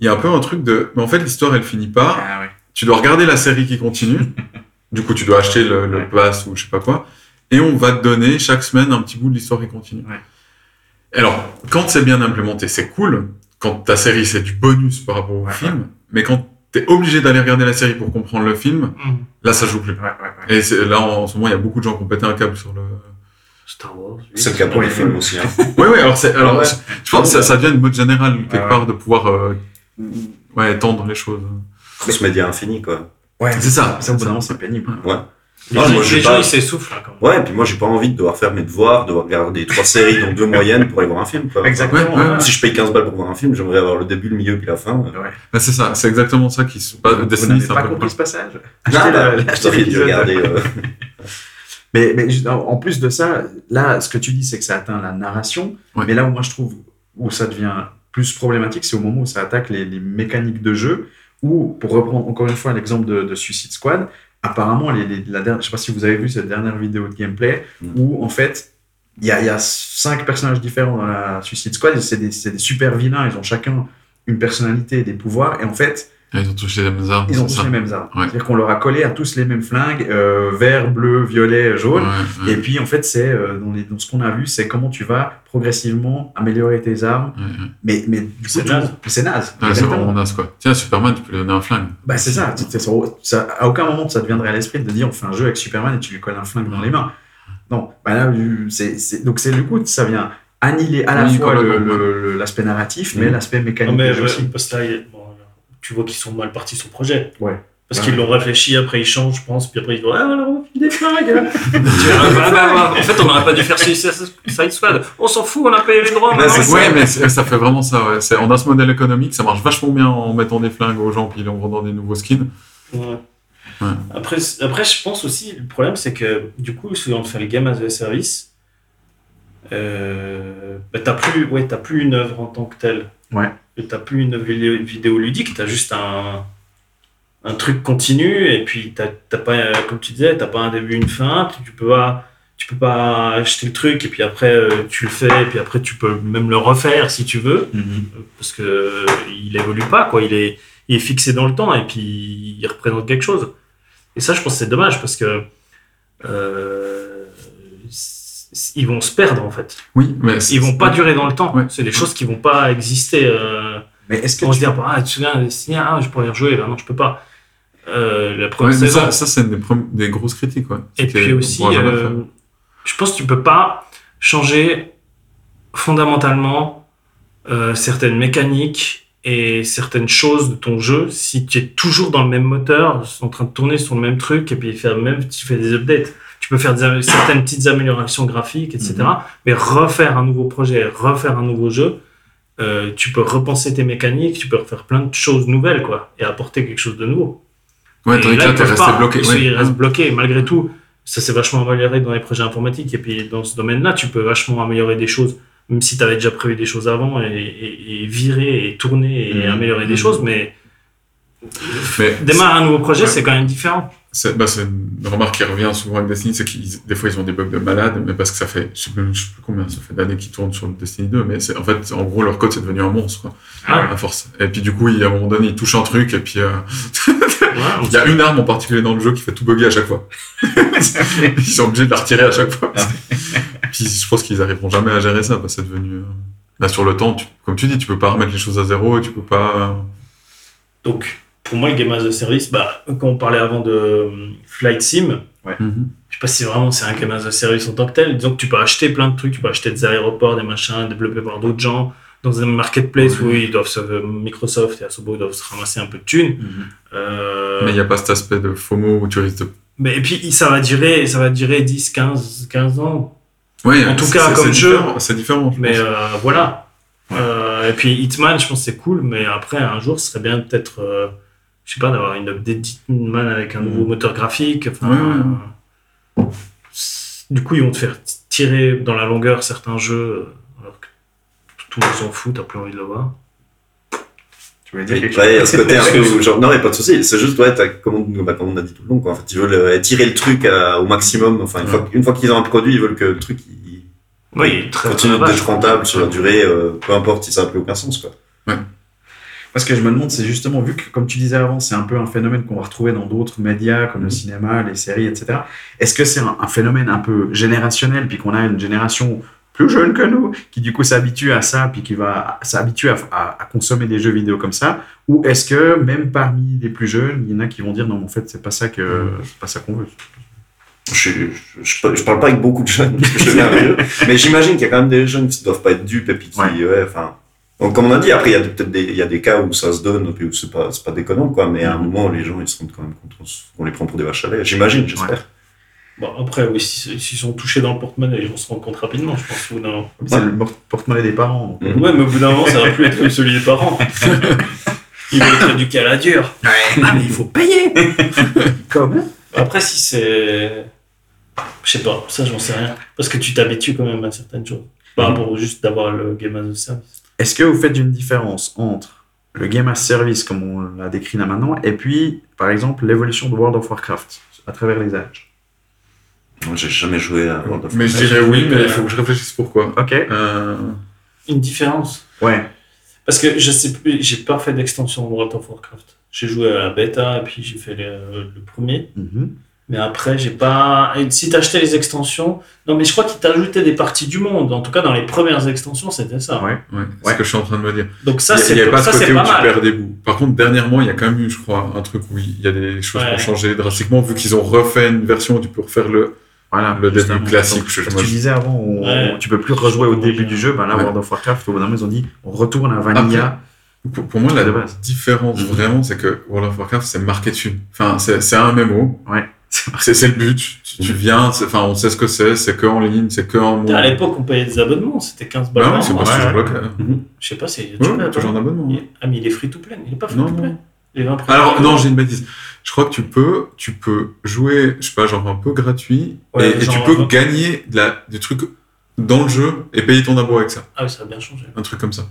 il y a un peu un truc de, mais en fait, l'histoire, elle finit pas, Ah ouais. tu dois regarder la série qui continue, du coup, tu dois acheter le, le Ouais. pass ou je sais pas quoi, et on va te donner chaque semaine un petit bout de l'histoire qui continue. Ouais. Alors, quand c'est bien implémenté, c'est cool. Quand ta série, c'est du bonus par rapport au Ouais, film. Mais quand t'es obligé d'aller regarder la série pour comprendre le film, Mhm. là, ça joue plus. Ouais, ouais, ouais. Et c'est- là, en, ce moment, il y a beaucoup de gens qui ont pété un câble sur le. Star Wars. oui. C'est le cas pour les films aussi. Hein. Ouais, ouais, alors, c'est, alors Ouais. je je pense que ça, ça devient une mode générale, quelque ouais. part, de pouvoir, euh, ouais, étendre les choses. Plus média infini, quoi. Ouais, C'est ça. Ça, au bout d'un moment, c'est pénible. Ouais. Les, gens- moi, j'ai les pas- gens, ils s'essoufflent. Ouais, et puis moi, j'ai pas envie de devoir faire mes devoirs, de regarder trois séries, donc deux moyennes pour aller voir un film, quoi. Exactement. Ouais, ouais, ouais. Si je paye 15 balles pour voir un film, j'aimerais avoir le début, le milieu, puis la fin. Ouais. Bah, c'est ça, c'est exactement ça qui se passe. Vous Destiny, n'avez c'est pas compris ce passage? Ah, Achetez bah, l'épisode. regarder. euh, Mais, mais en en plus de ça, là, ce que tu dis, c'est que ça atteint la narration. Ouais. Mais là où moi je trouve où ça devient plus problématique, c'est au moment où ça attaque les, les mécaniques de jeu. Ou, pour reprendre encore une fois l'exemple de, de Suicide Squad, apparemment, les, les- la dernière, je sais pas si vous avez vu cette dernière vidéo de gameplay, où en fait, il y a, il y a cinq personnages différents dans la Suicide Squad. C'est des, c'est des super vilains, ils ont chacun une personnalité et des pouvoirs. Et en fait, Ils ont tous les mêmes armes. ils ont tous ça. les mêmes armes. Ouais. C'est-à-dire qu'on leur a collé à tous les mêmes flingues, euh, vert, bleu, violet, jaune. Ouais, ouais, Et puis, en fait, c'est euh, dans, les- dans ce qu'on a vu, c'est comment tu vas progressivement améliorer tes armes. ouais, ouais. Mais, mais du coup, C'est naze. C'est naze. Ouais, c'est vraiment naze, quoi. Tiens, Superman, tu peux lui donner un flingue. Bah, c'est ça. À aucun moment, ça te viendrait à l'esprit de dire on fait un jeu avec Superman et tu lui colles un flingue dans les mains. Non. Bah, là, du- c'est, donc, c'est du coup, ça vient annihiler à la Oui, fois l'aspect narratif, mais Mhm. l'aspect Non, mécanique mais jeu ouais, aussi. parce tu vois qu'ils sont mal partis sur le projet. Ouais. Parce Ouais. qu'ils l'ont réfléchi, après ils changent, je pense, puis après ils disent Ah, alors on fait des flingues Ah, bah, bah, bah, En fait, on n'aurait pas dû faire Suicide Squad. On s'en fout, on a payé les droits. Ouais, ça. Ouais, mais ça fait vraiment ça. Ouais. On a ce modèle économique, ça marche vachement bien en mettant des flingues aux gens puis en vendant des nouveaux skins. Ouais. Ouais. Après, après, je pense aussi, le problème, c'est que du coup, si on fait les games as a service, euh, bah, t'as plus, ouais, t'as plus une œuvre en tant que telle. Ouais. Et T'as plus une vidéo, ludique, t'as juste un, un truc continu, et puis t'as t'as pas, euh, comme tu disais, t'as pas un début, une fin, tu, peux pas. Tu peux pas acheter le truc et puis après euh, tu le fais et puis après tu peux même le refaire si tu veux Mhm. parce que euh, il évolue pas quoi il est il est fixé dans le temps et puis il représente quelque chose et ça je pense que c'est dommage parce que euh, ils vont se perdre en fait. Oui, mais ils vont pas durer dans le temps. Ouais. c'est des choses qui vont pas exister euh, Mais est-ce que on se tu... dire ah tu te souviens Destiny ah je pourrais rejouer ben non je peux pas. Euh, la première saison ça, ça c'est une des, des grosses critiques. Et puis aussi, euh, je pense que tu peux pas changer fondamentalement euh, certaines mécaniques et certaines choses de ton jeu, si tu es toujours dans le même moteur, en train de tourner sur le même truc, et puis faire même, tu fais des updates, tu peux faire des certaines petites améliorations graphiques, etc. Mais refaire un nouveau projet, refaire un nouveau jeu, euh, tu peux repenser tes mécaniques, tu peux refaire plein de choses nouvelles, quoi, et apporter quelque chose de nouveau. Ouais, tandis que là, t'es resté bloqué. Ils, ouais. ils restent bloqués. Malgré tout, ça s'est vachement amélioré dans les projets informatiques. Et puis, dans ce domaine-là, tu peux vachement améliorer des choses, même si tu avais déjà prévu des choses avant, et, et- et virer, et tourner, et Mhm. améliorer des Mhm. choses. Mais Mais démarrer un nouveau projet, Ouais. c'est quand même différent. C'est bah, c'est une remarque qui revient souvent avec Destiny, c'est qu'ils des fois ils ont des bugs de malade, mais parce que ça fait, je sais plus, je sais plus combien, ça fait d'années qu'ils tournent sur le Destiny 2, mais c'est en fait, en gros, leur code c'est devenu un monstre, quoi, Ah à force. Et puis du coup, il, à un moment donné, ils touchent un truc, et puis euh, Ouais, il y a une arme en particulier dans le jeu qui fait tout bugger à chaque fois. ils sont obligés de la retirer à chaque fois. puis je pense qu'ils arriveront jamais à gérer ça, parce que c'est devenu. euh, Là, sur le temps, tu- comme tu dis, tu peux pas remettre les choses à zéro, et tu peux pas. Donc, pour moi, le Game as a Service, bah, quand on parlait avant de euh, Flight Sim, Mhm. je sais pas si vraiment c'est un Game as a Service en tant que tel. Disons que tu peux acheter plein de trucs, tu peux acheter des aéroports, des machins, développés par d'autres gens, dans un marketplace où ils doivent se, Microsoft et Asobo doivent se ramasser un peu de thunes. Euh, Mais il n'y a pas cet aspect de FOMO où tu risques de. mais et puis ça va durer, ça va durer 10, 15, 15 ans. Ouais, En tout cas, c'est- comme jeu. différent, C'est différent. je Mais euh, voilà. Ouais. Euh, et puis Hitman, je pense que c'est cool, mais après, un jour, ce serait bien peut-être, euh, je sais pas, d'avoir une update d'Hitman avec un nouveau moteur graphique. Enfin, Ouais, ouais, euh, c'est- du coup, ils vont te faire tirer dans la longueur certains jeux, euh, alors que tout le monde s'en fout, t'as plus envie de le voir. Tu voulais dire Ouais, quelque il y a ce côté un peu genre, non, mais pas de souci. C'est juste, ouais, comme on, bah, comme on a dit tout le long, quoi. En fait, ils veulent euh, tirer le truc à- au maximum. Enfin, une fois, une fois qu'ils ont un produit, ils veulent que le truc, il Oui, très d'être rentable sur la durée, euh, peu importe si ça n'a plus aucun sens, quoi. Parce que je me demande, c'est justement, vu que, comme tu disais avant, c'est un peu un phénomène qu'on va retrouver dans d'autres médias, comme le cinéma, les séries, etc. Est-ce que c'est un, un phénomène un peu générationnel, puis qu'on a une génération plus jeune que nous, qui du coup s'habitue à ça, puis qui va s'habituer à, à- à consommer des jeux vidéo comme ça? Ou est-ce que, même parmi les plus jeunes, il y en a qui vont dire, non, mais en fait, c'est pas ça que c'est pas ça qu'on veut? Je, je, je, je parle pas avec beaucoup de jeunes, je mais j'imagine qu'il y a quand même des jeunes qui doivent pas être dupes et puis qui, Ouais. ouais, enfin. Donc, comme on a dit, après, il y a des- peut-être des, il y a des cas où ça se donne, puis où c'est pas, c'est pas déconnant, quoi, mais à un moment, les gens, ils se rendent quand même compte qu'on les prend pour des vaches à lait. J'imagine, j'espère. Bon, après, oui, si- s'ils sont touchés dans le porte-monnaie, ils vont se rendre compte rapidement, je pense. Non. C'est le porte-monnaie des parents. Mhm. Ouais, mais au bout d'un moment, ça va plus être comme celui des parents. Ils vont être éduqués à la dure. Ah, mais il faut payer Comme Après, si c'est. Je sais pas, ça j'en sais rien. Parce que tu t'habitues quand même à certaines choses. Par rapport au juste d'avoir le game as a service. Est-ce que vous faites une différence entre le game as service, comme on l'a décrit là maintenant, et puis, par exemple, l'évolution de World of Warcraft à travers les âges? Moi, J'ai jamais joué à World of Mais je Warcraft. dirais oui, mais il faut que je réfléchisse pourquoi. Ok. Euh, Une différence. Ouais. Parce que je sais plus, j'ai pas fait d'extension de World of Warcraft. J'ai joué à la bêta et puis j'ai fait le, le premier. Mhm. Mais après, j'ai pas. et Si t'achetais les extensions. Non, mais je crois qu'ils t'ajoutaient des parties du monde. En tout cas, dans les premières extensions, c'était ça. Ouais. ouais, c'est Ouais. ce que je suis en train de me dire. Donc ça, il n'y c'est avait pas ça, ce c'est côté où pas tu mal. perds des bouts. Par contre, dernièrement, il y a quand même eu, je crois, un truc où il y a des choses qui ont changé drastiquement, vu qu'ils ont refait une version où tu peux refaire le. Voilà, Le début classique, Donc, je- moi, que tu je- disais avant, on- Ouais. tu peux plus rejouer au début du jeu. Ben là, Ouais. World of Warcraft, au bout d'un moment, ils ont dit on retourne à Vanilla. Pour, pour moi, la différence Mhm. vraiment, c'est que World of Warcraft, c'est marqué dessus. Enfin, c'est c'est un MMO. Ouais. C'est c'est le but. Tu, tu viens, c'est- enfin, on sait ce que c'est, c'est que en ligne, c'est que en À l'époque, on payait des abonnements. C'était 15 balles. Bah oui, c'est pas ouais, toujours ouais. le cas. Je sais pas, c'est. Ouais, toujours un abonnement. Il- Ah, mais il est free to play. Il est pas free Non, to play. non. Les 20 premiers Alors, non, j'ai une bêtise. Je crois que tu peux, tu peux jouer, je sais pas, genre un peu gratuit, Ouais, et, et tu peux gagner de la, du truc dans le jeu et payer ton abo avec ça. Ah oui, ça a bien changé. Un truc comme ça.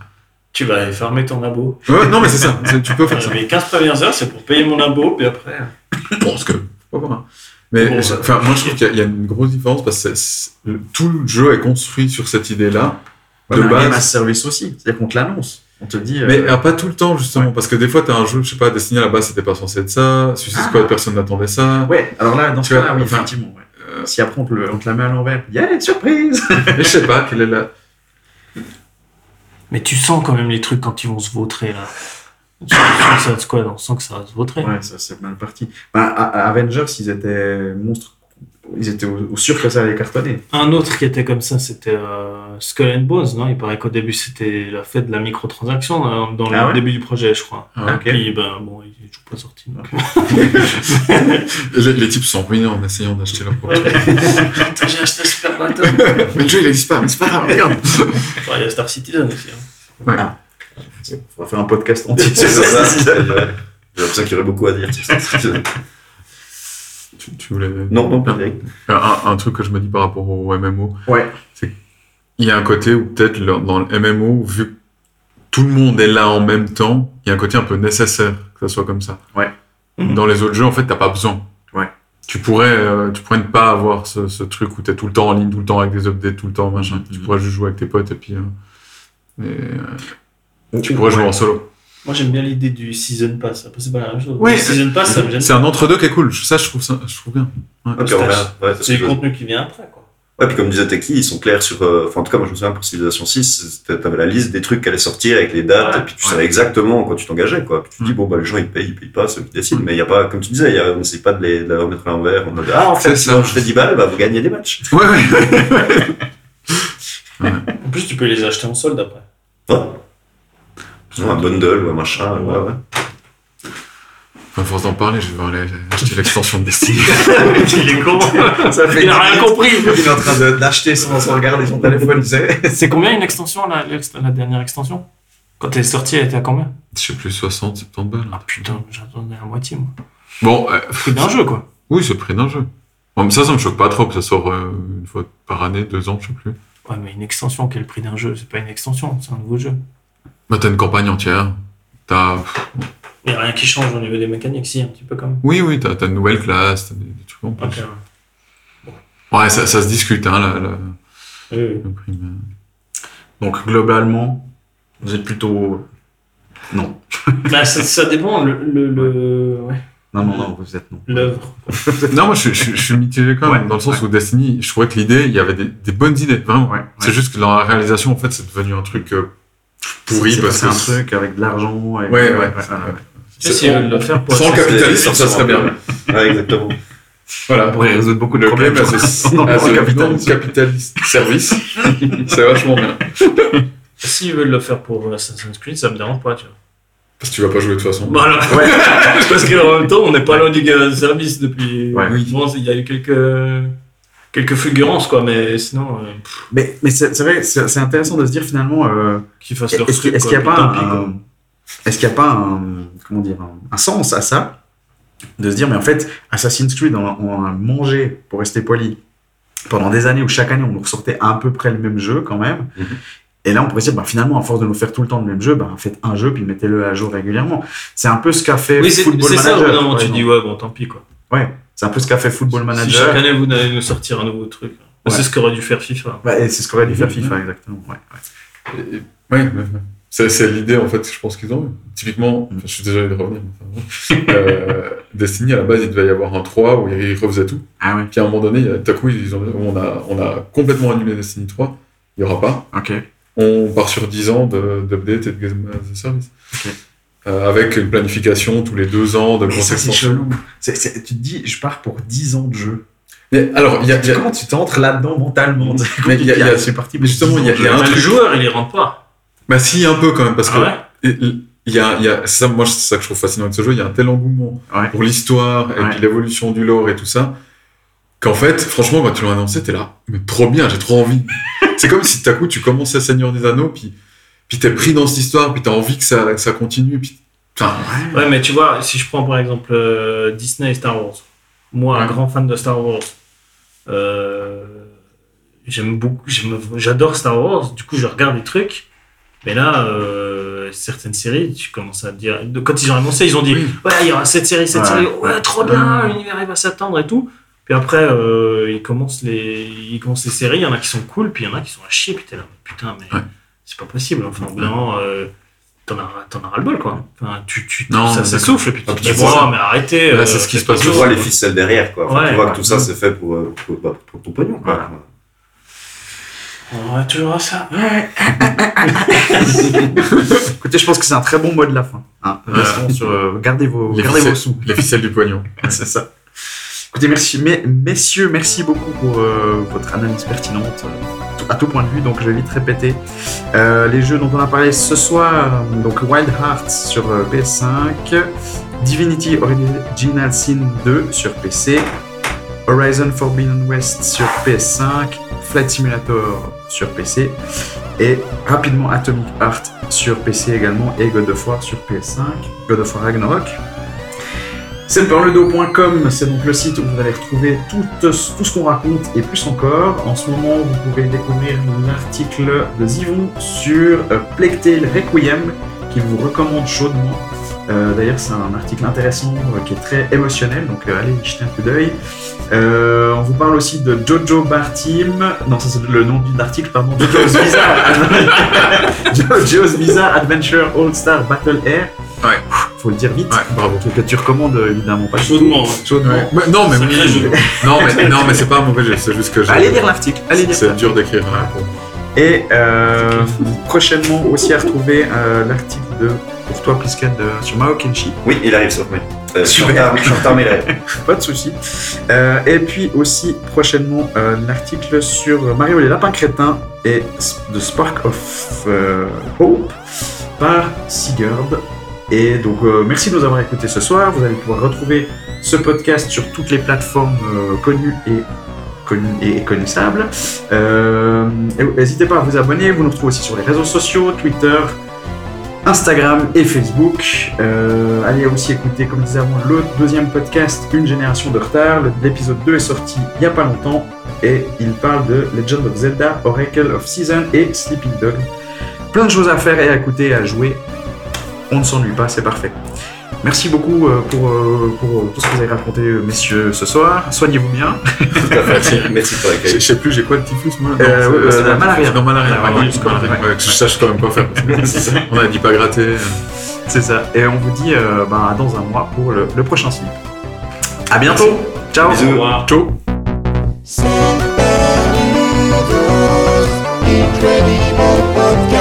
Tu vas aller farmer ton abo. Ouais, non, mais c'est ça. Tu peux faire ça. Les 15 premières heures, c'est pour payer mon abo, puis après. Bon, parce que, pas. Mais, Bon, enfin, moi, je trouve qu'il y, a- il y a une grosse différence parce que tout le jeu est construit sur cette idée-là. Ouais, de un base. game as service aussi. C'est-à-dire qu'on te l'annonce. On te dit. euh, Mais euh, pas tout le temps, justement, Ouais. parce que des fois, t'as un jeu, je sais pas, Destiny à la base, c'était pas censé être ça. Suicide Ah. Squad, personne n'attendait ça. Ouais, alors là, dans ce Tu cas-là, oui, enfin, effectivement. ouais. euh, Si après on te, le- on te la met à l'envers, yeah, surprise Mais je sais pas, quelle est la. Mais tu sens quand même les trucs quand ils vont se vautrer là. Sur Suicide Squad, on sent que ça va se vautrer. Ouais, ça c'est mal parti. Ben, à- à Avengers, ils étaient monstres. ils étaient au, au sûr que ça allait cartonner. Un autre qui était comme ça, c'était euh, Skull and Bones, non? Il paraît qu'au début, c'était la fête de la microtransaction dans, dans Ah le ouais? début du projet, je crois. Ah, ok. Puis, ben, bon, il est toujours pas sorti. donc. Les, les types sont ruinés en essayant d'acheter leur propre. J'ai acheté un super bateau. Mais le jeu il existe pas, mais c'est pas grave, regarde. Il y a Star Citizen aussi. hein. On va faire un podcast entier. C'est ça, c'est. J'ai l'impression qu'il y aurait beaucoup à dire. Tu, tu voulais. Non, non, pas direct. Un, un truc que je me dis par rapport au MMO, Ouais. il y a un côté où peut-être dans le MMO, vu que tout le monde est là en même temps, il y a un côté un peu nécessaire que ça soit comme ça. Ouais. Mhm. Dans les autres jeux, en fait, t'as pas besoin. Ouais. Tu pourrais, euh, tu pourrais ne pas avoir ce, ce truc où t'es tout le temps en ligne, tout le temps avec des updates, tout le temps machin. Mhm. Tu pourrais juste jouer avec tes potes et puis. euh, et, euh, tu pourrais jouer en solo. Moi, j'aime bien l'idée du Season Pass. Après, c'est pas la même chose. Ouais, le Season Pass, ça me gêne. C'est un entre-deux qui est cool. Ça, je trouve ça, je trouve bien. Ouais. Ouais, C'est ce le contenu qui vient après, quoi. Ouais, puis comme disait Teki, ils sont clairs sur. euh, Enfin, en tout cas, moi je me souviens pour Civilization 6, c'était- t'avais la liste des trucs qui allaient sortir avec les dates, Ouais. et puis tu savais exactement quand tu t'engageais, quoi. Puis tu te dis, Mm. bon, bah, les gens ils payent, ils payent pas, c'est eux qui décident. Mais il y a pas, comme tu disais, il y a, on n'essaie pas de les, de les remettre à l'envers. On a dit, ah, en fait, C'est si ça. je fais 10 balles, bah, vous gagnez des matchs. Ouais, ouais. En plus, tu peux les acheter en solde après. Ouais. un bundle ou un machin, ouais, ouais. À force d'en parler, je vais aller acheter l'extension de Destiny. il est con. Ça fait Il a rien compris. Il est en train de- d'acheter sans, sans regarder son téléphone. C'est combien une extension, la, dernière extension? Quand elle est sortie, elle était à combien? Je sais plus, 60, 70 balles. Ah putain, j'attendais la moitié, moi. Bon, euh, Prix d'un jeu, quoi. oui, c'est le prix d'un jeu. Bon, mais ça, ça me choque pas trop que ça sort euh, une fois par année, deux ans, je sais plus. Ouais, mais une extension, quel prix d'un jeu? C'est pas une extension, c'est un nouveau jeu. Bah, t'as une campagne entière. T'as. Il n'y a rien qui change au niveau des mécaniques, si, un petit peu quand même. Oui, oui, t'as t'as une nouvelle classe, t'as des, des trucs en plus. Ouais, ça, ça se discute, hein, la-. Oui, oui. le prix. mais- Donc, globalement, vous êtes plutôt. Non. Bah, ça, ça dépend, le, le, le- ouais, Non, non, non, vous êtes non. l'œuvre. Non, moi, je, suis- je, suis- je suis mitigé quand même, Ouais, dans le sens où Destiny, je trouvais que l'idée, il y avait des, des bonnes idées, vraiment. Ouais, C'est juste que dans la réalisation, en fait, c'est devenu un truc euh, pourri C'est parce c'est que. un truc avec de l'argent. Ouais, ouais, ouais, ouais. Le faire pour. Sans capitalisme, ça serait bien. Ouais, exactement. Voilà. On pourrait résoudre beaucoup de Le problèmes. le a capitalisme. non-capitalist service. c'est vachement bien. S'ils veulent le faire pour Assassin's Creed, ça me dérange pas, tu vois. Parce que tu vas pas jouer de toute façon. Voilà. Parce qu'en même temps, on n'est pas loin du gars de service depuis. Ouais. Oui. Bon, il y a eu quelques. Quelques fulgurances, quoi, mais sinon, euh, Mais, mais c'est c'est vrai, c'est c'est intéressant de se dire finalement. euh, qu'ils fassent leur Est-ce qu'il truc. est-ce qu'il n'y a pas est-ce qu'il y a pas un, comment dire, un, un sens à ça de se dire mais en fait Assassin's Creed on, a- on a mangé pour rester poli pendant des années où chaque année on nous ressortait à peu près le même jeu quand même Mhm. et là on pourrait se dire bah, finalement à force de nous faire tout le temps le même jeu bah, faites un jeu puis mettez-le à jour régulièrement c'est un peu ce qu'a fait Oui, c'est Football c'est ça, Manager bout d'un moment, par tu dis, ouais, bon, tant pis, quoi. ouais c'est un peu ce qu'a fait Football Si Manager chaque année, vous allez nous sortir un nouveau truc. Ouais. C'est ce qu'aurait dû faire FIFA. Ouais, et c'est ce qu'aurait dû faire. FIFA exactement ouais, ouais. Et- et- ouais, ouais, ouais. C'est, l'idée en fait que je pense qu'ils ont. Typiquement, enfin, je suis désolé de revenir. mais euh, Destiny à la base il devait y avoir un 3 où ils refaisaient tout. ah ouais Puis à un moment donné, il y a- tout à coup ils ont, on, a, on a complètement annulé Destiny 3. Il n'y aura pas. ok On part sur 10 ans de- d'update et de game as a service. Ok. Euh, avec une planification tous les deux ans de ça, c'est chelou. C'est- c'est- tu te dis, je pars pour 10 ans de jeu. Mais alors, il y a, il y a- Comment tu t'entres là-dedans mentalement Mais il y a- il y a- C'est parti. mais justement, il y a- il y a un truc- joueur, il y rentre pas. bah si un peu quand même parce que Ah ouais Et Il y a, il y a, c'est ça, moi, c'est ça que je trouve fascinant avec ce jeu. Il y a un tel engouement Ouais. pour l'histoire et Ouais. puis l'évolution du lore et tout ça, qu'en fait, franchement, quand tu l'as annoncé, t'es là, mais trop bien, j'ai trop envie. c'est comme si tout à coup, tu commençais Seigneur des Anneaux, puis, puis t'es pris dans cette histoire, puis t'as envie que ça, que ça continue, puis, enfin, Ouais, mais tu vois, si je prends par exemple euh, Disney et Star Wars, moi, un grand fan de Star Wars, euh, j'aime beaucoup, j'adore Star Wars, du coup, je regarde des trucs, mais là, euh, certaines séries, tu commences à dire, quand ils ont annoncé, ils ont dit, Oui. ouais, il y aura cette série, cette Ouais. série, ouais, trop bien, l'univers il va s'attendre et tout. Puis après, ils, commencent les, ils commencent les séries, il y en a qui sont cool, puis il y en a qui sont à chier, puis t'es là, putain, mais. C'est pas possible. Enfin, au bout d'un moment, euh, t'en as, t'en as ras le bol, quoi. Enfin, tu, tu, Non, ça s'essouffle, et puis tu te dis, bon, ça. mais arrêtez. Là, c'est ce qui se passe Tu vois les ficelles derrière, quoi. Enfin, Ouais, tu vois ouais. que tout ça c'est fait pour, euh, pour, pour, pour ton pognon, quoi. Voilà. On va toujours à ça. Écoutez, je pense que c'est un très bon mot de la fin. Hein. Restons sur, euh, gardez vos, les, gardez vos sous. les ficelles du poignon. c'est ça. Écoutez, merci, messieurs, merci beaucoup pour euh, votre analyse pertinente euh, à tout point de vue. Donc, je vais vite répéter Euh, les jeux dont on a parlé ce soir. Donc, Wild Hearts sur euh, PS5, Divinity Original Sin 2 sur PC, Horizon Forbidden West sur PS5, Flight Simulator sur PC et rapidement Atomic Heart sur PC également et God of War sur PS5, God of War Ragnarok. Semperledo.com, c'est donc le site où vous allez retrouver tout, tout ce qu'on raconte et plus encore. En ce moment, vous pouvez découvrir l'article de Zivon sur euh, Plague Tale Requiem, qu'il vous recommande chaudement. Euh, D'ailleurs, c'est un article intéressant euh, qui est très émotionnel, donc euh, allez y jeter un coup d'œil. Euh, on vous parle aussi de Jojo Bar Team. Non, ça c'est le nom de l'article, pardon. Jojo's Bizarre, Jojo's Bizarre Adventure All Star Battle Air. Ouais. Faut le dire vite. Ouais, bravo. Que tu recommandes euh, évidemment pas. Chaudement. hein. Chaudement. Ouais. Mais non, mais non, mais non, mais c'est pas un mauvais jeu. C'est juste que j'ai- Allez lire l'article. Allez lire C'est dur d'écrire. hein, Et euh, prochainement aussi à retrouver euh, l'article de pour toi Plisken sur Mao Kenshi. Oui, il arrive sur moi. Euh, Super. je suis en retard, mais il arrive. Pas de souci. Euh, et puis aussi prochainement euh, l'article sur Mario et les lapins crétins et The Spark of euh, Hope par Sigurd. Et donc euh, merci de nous avoir écoutés ce soir. Vous allez pouvoir retrouver ce podcast sur toutes les plateformes euh, connues et et connaissables. Euh, N'hésitez pas à vous abonner. Vous nous retrouvez aussi sur les réseaux sociaux, Twitter, Instagram et Facebook. Euh, allez aussi écouter, comme disait avant, le deuxième podcast, Une génération de retard. L'épisode 2 est sorti il n'y a pas longtemps et il parle de Legend of Zelda, Oracle of Season et Sleeping Dog. Plein de choses à faire et à écouter et à jouer. On ne s'ennuie pas, c'est parfait. Merci beaucoup euh, pour, euh, pour tout ce que vous avez raconté, euh, messieurs, ce soir. Soignez-vous bien. Tout à fait. Merci pour Je l'accueil. je sais plus, j'ai quoi le typhus moi Euh, c'est- euh, le malaria. Non, malaria. La ouais, malaria, ouais, malaria. ouais. Ouais, que je sache quand même quoi faire. On a dit pas gratter. euh. C'est ça. Et on vous dit euh, ben, dans un mois pour le, le prochain slip. À bientôt. Ciao. Bisous. Ciao. Podcast.